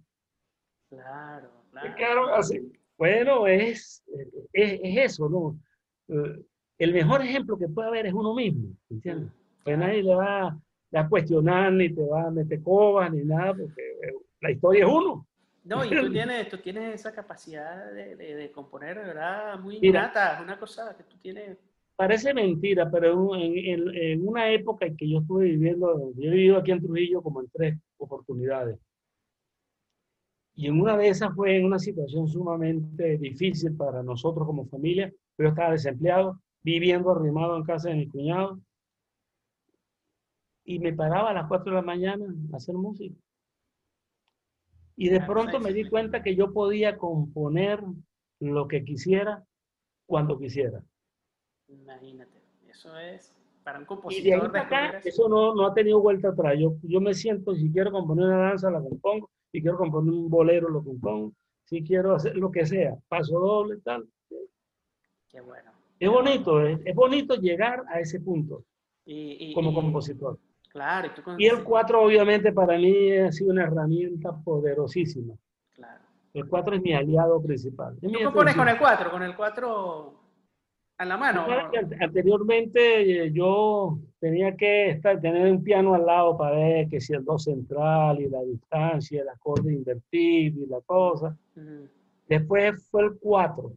A: Claro, claro.
B: quedaron así. Bueno, es, es, es eso, ¿no? Eh, El mejor ejemplo que puede haber es uno mismo, ¿entiendes? Pues nadie le va, le va a cuestionar, ni te va a meter cobas, ni nada, porque eh, la historia es uno.
A: No, y tú tienes, tú tienes esa capacidad de, de- de componer, de verdad, muy
B: Mira.
A: innata. Es una cosa que tú tienes.
B: Parece mentira, pero en, en- en una época en que yo estuve viviendo, yo he vivido aquí en Trujillo como en tres oportunidades. Y en una de esas fue en una situación sumamente difícil para nosotros como familia. Yo estaba desempleado, viviendo arrimado en casa de mi cuñado. Y me paraba a las 4 de la mañana a hacer música. Y de
A: Ah,
B: pronto me di cuenta que yo podía componer lo que quisiera cuando quisiera.
A: Imagínate. Eso es para un
B: Y de ahí
A: compositor
B: para acá,
A: eso.
B: eso no, no ha tenido vuelta atrás. Yo, yo me siento, si quiero componer una danza, la compongo. Si quiero componer un bolero, lo compongo. Si quiero hacer lo que sea, paso doble, tal.
A: Qué bueno.
B: Es bonito, es, es bonito llegar a ese punto
A: Y, y-
B: como
A: y-
B: compositor.
A: Claro, y tú
B: Y el 4 obviamente para mí ha sido una herramienta poderosísima.
A: Claro.
B: El 4 es mi aliado principal.
A: ¿Tú compones con el 4? ¿Con el 4 a la mano?
B: Anteriormente eh, yo tenía que estar, tener un piano al lado para ver que si el do central y la distancia, el acorde invertido y la cosa.
A: Ujú,
B: Después fue el 4,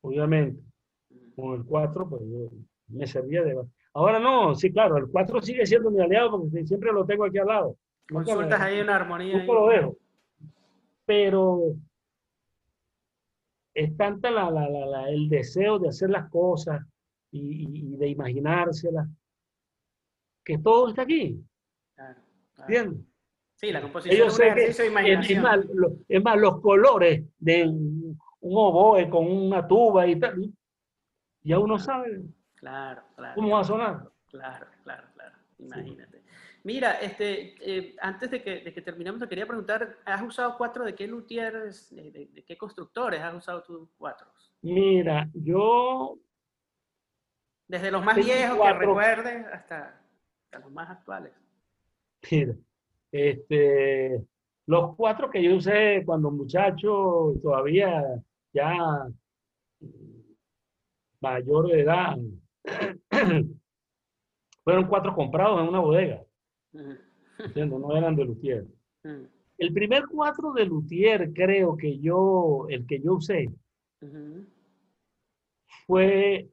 B: obviamente. Con el 4 pues yo me servía de... Ahora no, sí, claro, el 4 sigue siendo mi aliado porque siempre lo tengo aquí al lado.
A: Consultas ahí una armonía. ahí.
B: lo dejo. Pero es tanta la, la- la- el deseo de hacer las cosas y, y- de imaginárselas que todo está aquí,
A: Claro, claro.
B: ¿entiendes?
A: Sí, la composición es un ejercicio de imaginación.
B: es más, lo- es más, los colores de un, un oboe con una tuba y tal, ya uno sabe
A: Claro, claro.
B: cómo va a sonar.
A: Claro, claro, claro. Imagínate. Mira, este, eh, antes de que, de que terminemos, te quería preguntar, ¿has usado cuatro de qué luthieres, de, de- de qué constructores has usado tus cuatro?
B: Mira, yo
A: Desde los más viejos que recuerdes hasta, hasta los más actuales.
B: Mira, este, los cuatro que yo usé cuando muchacho, todavía ya mm, mayor de edad, fueron cuatro comprados en una bodega, no eran de Luthier.
A: ujú,
B: El primer cuatro de Luthier, creo que yo, el que yo usé, fue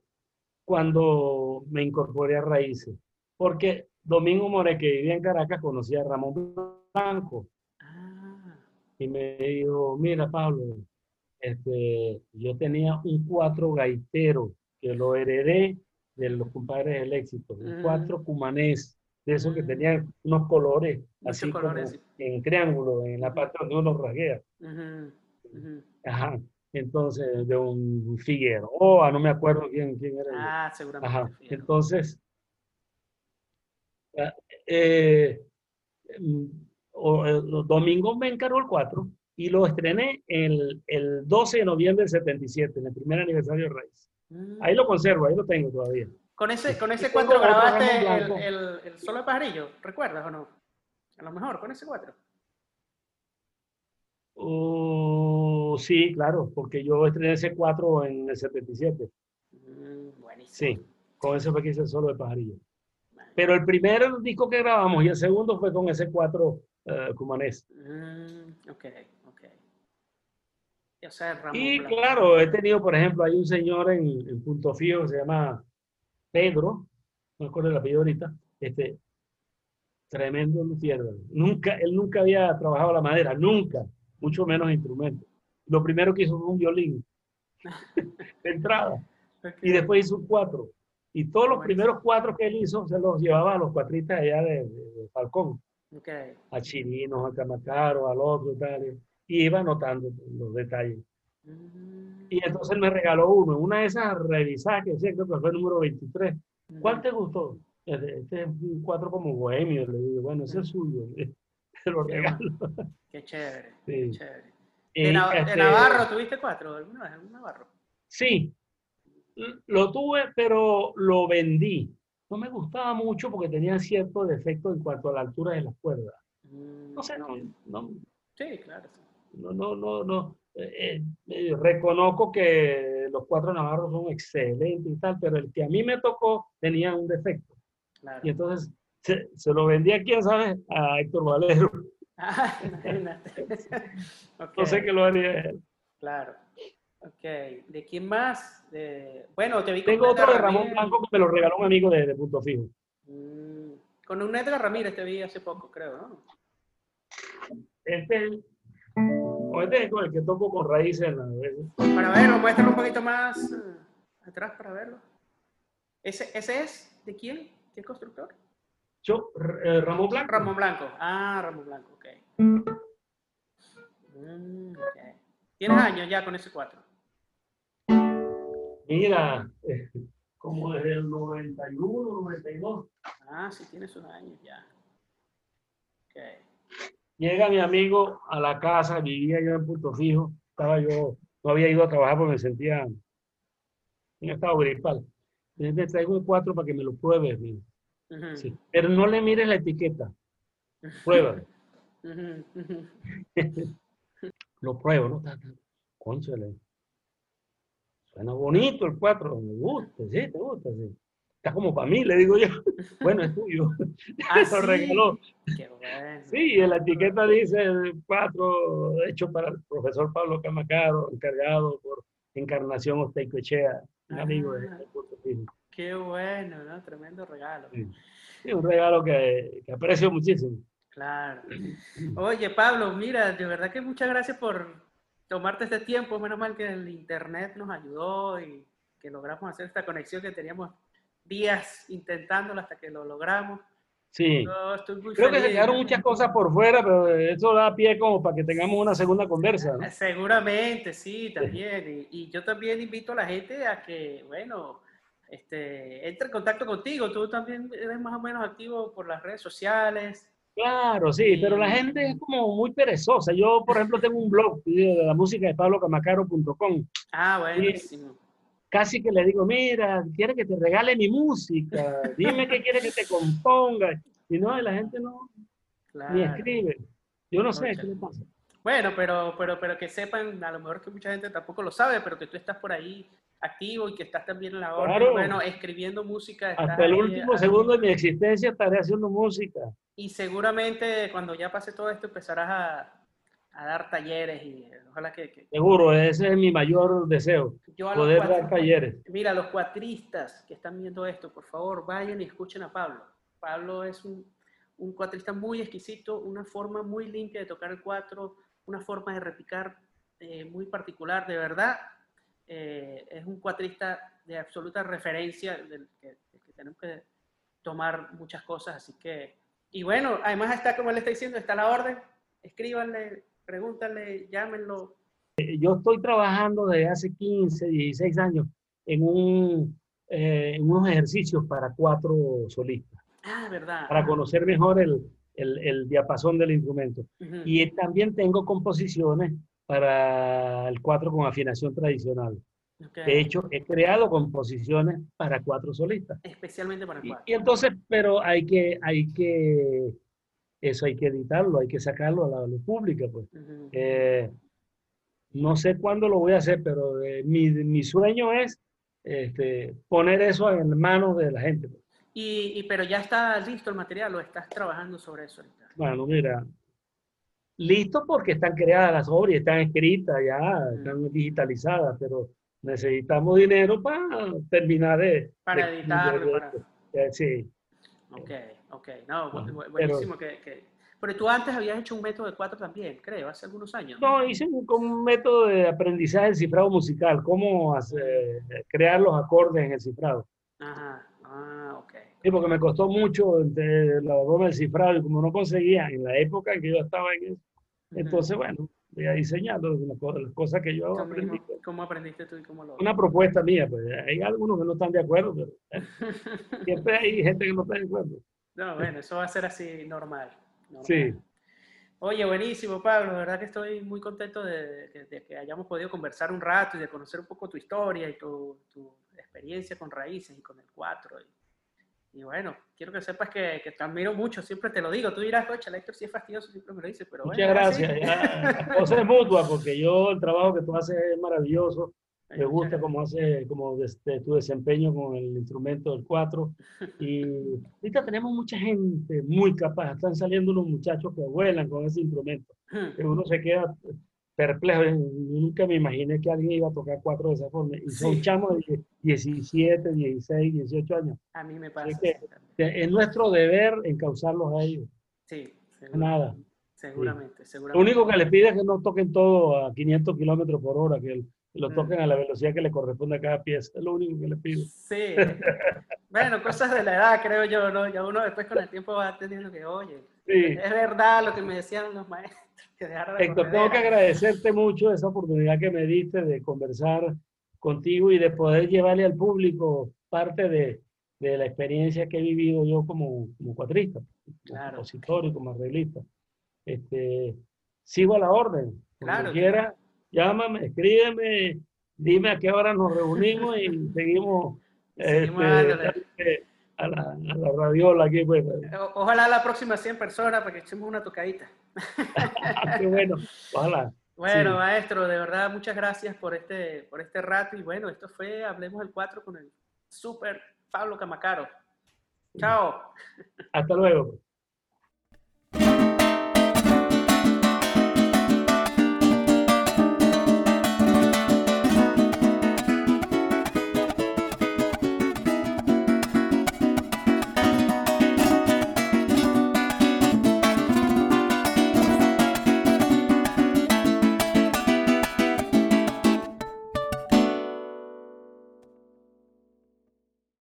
B: cuando me incorporé a Raíces, porque Domingo More, que vivía en Caracas, conocía a Ramón Blanco.
A: Ah,
B: y me dijo, mira Pablo, este, yo tenía un cuatro gaitero que lo heredé de los compadres del éxito,
A: Mm.
B: cuatro cumanés, de esos que tenían unos colores
A: Muchos
B: así
A: colores,
B: como
A: sí.
B: en triángulo, en la parte donde uno rasguea.
A: ujú, ujú.
B: Ajá. Entonces, de un Figueroa, no me acuerdo quién, quién era.
A: Ah, seguramente.
B: Ajá. Entonces, ah, eh, mm, o- el domingo me encargó el 4 y lo estrené el, el 12 de noviembre del 77, en el primer aniversario de Raíz.
A: Mm.
B: Ahí lo conservo, ahí lo tengo todavía.
A: Con ese, con ese cuatro grabaste el,
B: Blanco.
A: el, el solo de pajarillo, ¿recuerdas o no? A lo mejor con ese cuatro.
B: Uh, sí, claro, porque yo estrené ese 4 en el 77.
A: Mm, buenísimo.
B: Sí, con ese fue que hice el solo de pajarillo. Pero el primer disco que grabamos y el segundo fue con ese 4 uh, cumanés.
A: Mm, ok. O sea, Ramón
B: Y
A: Blanco.
B: claro, he tenido, por ejemplo, hay un señor en, en Punto Fijo que se llama Pedro, no recuerdo el apellido ahorita, este, tremendo luthier. Nunca, él nunca había trabajado la madera, nunca, mucho menos instrumentos. Lo primero que hizo fue un violín de entrada y después hizo un cuatro. Y todos los primeros cuatro que él hizo se los llevaba a los cuatristas allá de, de- de Falcón, a Chirinos, a Camacaro, al otro y tal. Y iba anotando los detalles.
A: Mm,
B: Y entonces me regaló uno, una de esas revisadas que decía, creo que fue el número 23. ¿Cuál te gustó? Este, este es un cuatro como bohemio, le digo, bueno, ese es suyo, te lo regalo.
A: Qué chévere,
B: Sí.
A: qué chévere.
B: Y,
A: ¿De,
B: este,
A: Navarro tuviste cuatro alguna vez? ¿Un Navarro?
B: Sí, lo tuve, pero lo vendí. No me gustaba mucho porque tenía cierto defecto en cuanto a la altura de las cuerdas.
A: Mm,
B: No sé, no, no,
A: Sí, claro. sí.
B: No, no, no, no. Eh, eh, reconozco que los cuatro navarros son excelentes y tal, pero el que a mí me tocó tenía un defecto.
A: claro.
B: Y entonces se, se lo vendí a quién sabe, a Héctor Valero.
A: Ah, imagínate. Ok,
B: No sé qué lo haría él.
A: Claro. Ok. ¿De quién más? De... Bueno, te vi con
B: Tengo otro de Ramón
A: Ramírez.
B: Blanco que me lo regaló un amigo de, de Punto Fijo.
A: Mm, Con un Edgar Ramírez te vi hace poco, creo, ¿no?
B: Este, o este es con el que toco con raíces. en la-
A: Para verlo, muéstralo un poquito más eh, atrás para verlo. ¿Ese, ¿Ese es? ¿De quién? ¿Qué constructor?
B: Yo, eh, Ramón Blanco.
A: Ramón Blanco. Ah, Ramón Blanco, ok. Mm, ok. ¿Tienes años ya con ese 4?
B: Mira, eh, como desde el 91, 92.
A: Ah, sí, tiene sus años ya. Ok.
B: Llega mi amigo a la casa, vivía yo en Punto Fijo, estaba yo, no había ido a trabajar porque me sentía en estado gripal. Entonces traigo un cuatro para que me lo pruebes, mira.
A: Ujú,
B: Sí. Pero no le mires la etiqueta, pruébalo.
A: ujú.
B: Lo pruebo, ¿no? Cónchale. Suena bonito el 4, me gusta, sí, te gusta, sí. Está como para mí, le digo yo. Bueno, es tuyo.
A: Ah,
B: Lo
A: sí.
B: regaló.
A: Qué bueno.
B: Sí, en la etiqueta dice 4, hecho para el profesor Pablo Camacaro, encargado por Encarnación Osteicoechea, un amigo de,
A: Ah.
B: de Puerto Rico.
A: Qué bueno, ¿no? Tremendo regalo.
B: Sí. Sí, un regalo que, que aprecio muchísimo.
A: Claro. Oye, Pablo, mira, de verdad que muchas gracias por tomarte este tiempo. Menos mal que el internet nos ayudó y que logramos hacer esta conexión que teníamos días intentándolo hasta que lo logramos.
B: Sí.
A: Estoy muy
B: Creo que se
A: feliz.
B: quedaron muchas cosas por fuera, pero eso da pie como para que tengamos una segunda conversa. ¿no?
A: Seguramente, sí, también. Y, y yo también invito a la gente a que, bueno, este, entre en contacto contigo. Tú también eres más o menos activo por las redes sociales.
B: Claro, sí, pero la gente es como muy perezosa. Yo, por ejemplo, tengo un blog de la música de pablocamacaro.com.
A: Ah, buenísimo.
B: Casi que le digo, mira, quiere que te regale mi música, dime qué quiere que te componga. Y no, la gente no, ni
A: Claro.
B: escribe. Yo no sé qué le pasa.
A: Bueno, pero, pero, pero que sepan, a lo mejor que mucha gente tampoco lo sabe, pero que tú estás por ahí activo y que estás también en la hora,
B: Claro.
A: bueno, escribiendo música.
B: Hasta el
A: ahí,
B: último
A: ah,
B: segundo de mi existencia estaré haciendo música.
A: Y seguramente cuando ya pase todo esto empezarás a, a dar talleres y ojalá que, que-
B: Seguro, ese es mi mayor deseo,
A: yo a
B: poder
A: cuatro-
B: dar talleres.
A: Mira, los cuatristas que están viendo esto, por favor, vayan y escuchen a Pablo. Pablo es un, un cuatrista muy exquisito, una forma muy limpia de tocar el cuatro, una forma de repicar eh, muy particular, de verdad. eh, es un cuatrista de absoluta referencia del que, del que tenemos que tomar muchas cosas, así que... Y bueno, además está, como él está diciendo, está la orden, escríbanle, pregúntenle, llámenlo.
B: Yo estoy trabajando desde hace 15, 16 años en, un, eh, en unos ejercicios para cuatro solistas,
A: Ah, verdad.
B: para conocer mejor el, el, el diapasón del instrumento. Y también tengo composiciones para el cuatro con afinación tradicional. De hecho, he creado composiciones para cuatro solistas.
A: Especialmente para cuatro.
B: Y, entonces, pero hay que, hay que, eso hay que editarlo, hay que sacarlo a la luz pública. Pues. Eh, no sé cuándo lo voy a hacer, pero eh, mi, mi, sueño es este, poner eso en manos de la gente. Pues.
A: Y, y, pero ya está listo el material o estás trabajando sobre eso ahorita.
B: Bueno, mira, listo porque están creadas las obras están escritas ya, están digitalizadas, pero necesitamos dinero para terminar de...
A: Para editarlo. para...
B: sí.
A: Ok, ok. No, buenísimo que, que, Pero tú antes habías hecho un método de cuatro también, creo, hace algunos años.
B: No, hice un, un método de aprendizaje del cifrado musical, cómo hacer, crear los acordes en el cifrado.
A: Ajá, ah, ok.
B: Sí, porque me costó mucho la broma del cifrado y como no conseguía en la época en que yo estaba en eso, entonces, bueno, voy a diseñar las cosas que yo aprendí.
A: ¿Cómo aprendiste tú y cómo lo
B: Una propuesta mía, pues hay algunos que no están de acuerdo, pero eh, siempre hay gente que no está de acuerdo.
A: No, bueno, eso va a ser así normal.
B: Sí.
A: Oye, buenísimo, Pablo. La verdad que estoy muy contento de, que hayamos podido conversar un rato y de conocer un poco tu historia y tu, tu experiencia con raíces y con el cuatro. Y, y bueno, quiero que sepas que, que, te admiro mucho, siempre te lo digo. Tú dirás, coche, el Héctor sí es fastidioso, siempre me lo dice, pero
B: bueno. Muchas gracias. Ya, o sea, mutua, porque yo el trabajo que tú haces es maravilloso. Me gusta cómo hace, como desde tu desempeño con el instrumento del 4. Y ahorita tenemos mucha gente muy capaz. Están saliendo unos muchachos que vuelan con ese instrumento. Que uno se queda perplejo. Nunca me imaginé que alguien iba a tocar cuatro de esa forma. Y son chamos de 17, 16, 18 años.
A: A mí me pasa.
B: Es, nuestro deber encauzarlos a ellos.
A: Sí,
B: Nada.
A: Seguramente,
B: seguramente. Lo único que les pide es que no toquen todo a 500 kilómetros por hora, que lo toquen a la velocidad que le corresponde a cada pieza. Es lo único que les pido.
A: Sí. bueno, cosas de la edad, creo yo, ¿no? Ya uno después con el tiempo va entendiendo que, oye, es verdad lo que me decían los maestros.
B: Héctor, tengo que agradecerte mucho esa oportunidad que me diste de conversar contigo y de poder llevarle al público parte de, de la experiencia que he vivido yo como, como cuatrista, como compositor y como arreglista. Este, sigo a la orden. Cuando quiera, llámame, escríbeme, dime a qué hora nos reunimos y seguimos, este, a la, a la radiola aquí. Pues.
A: ojalá la próxima 100 personas para que echemos una tocadita.
B: Qué bueno, ojalá.
A: Bueno, maestro, de verdad, muchas gracias por este, por este rato. Y bueno, esto fue Hablemos el 4 con el super Pablo Camacaro. Chao.
B: Hasta luego.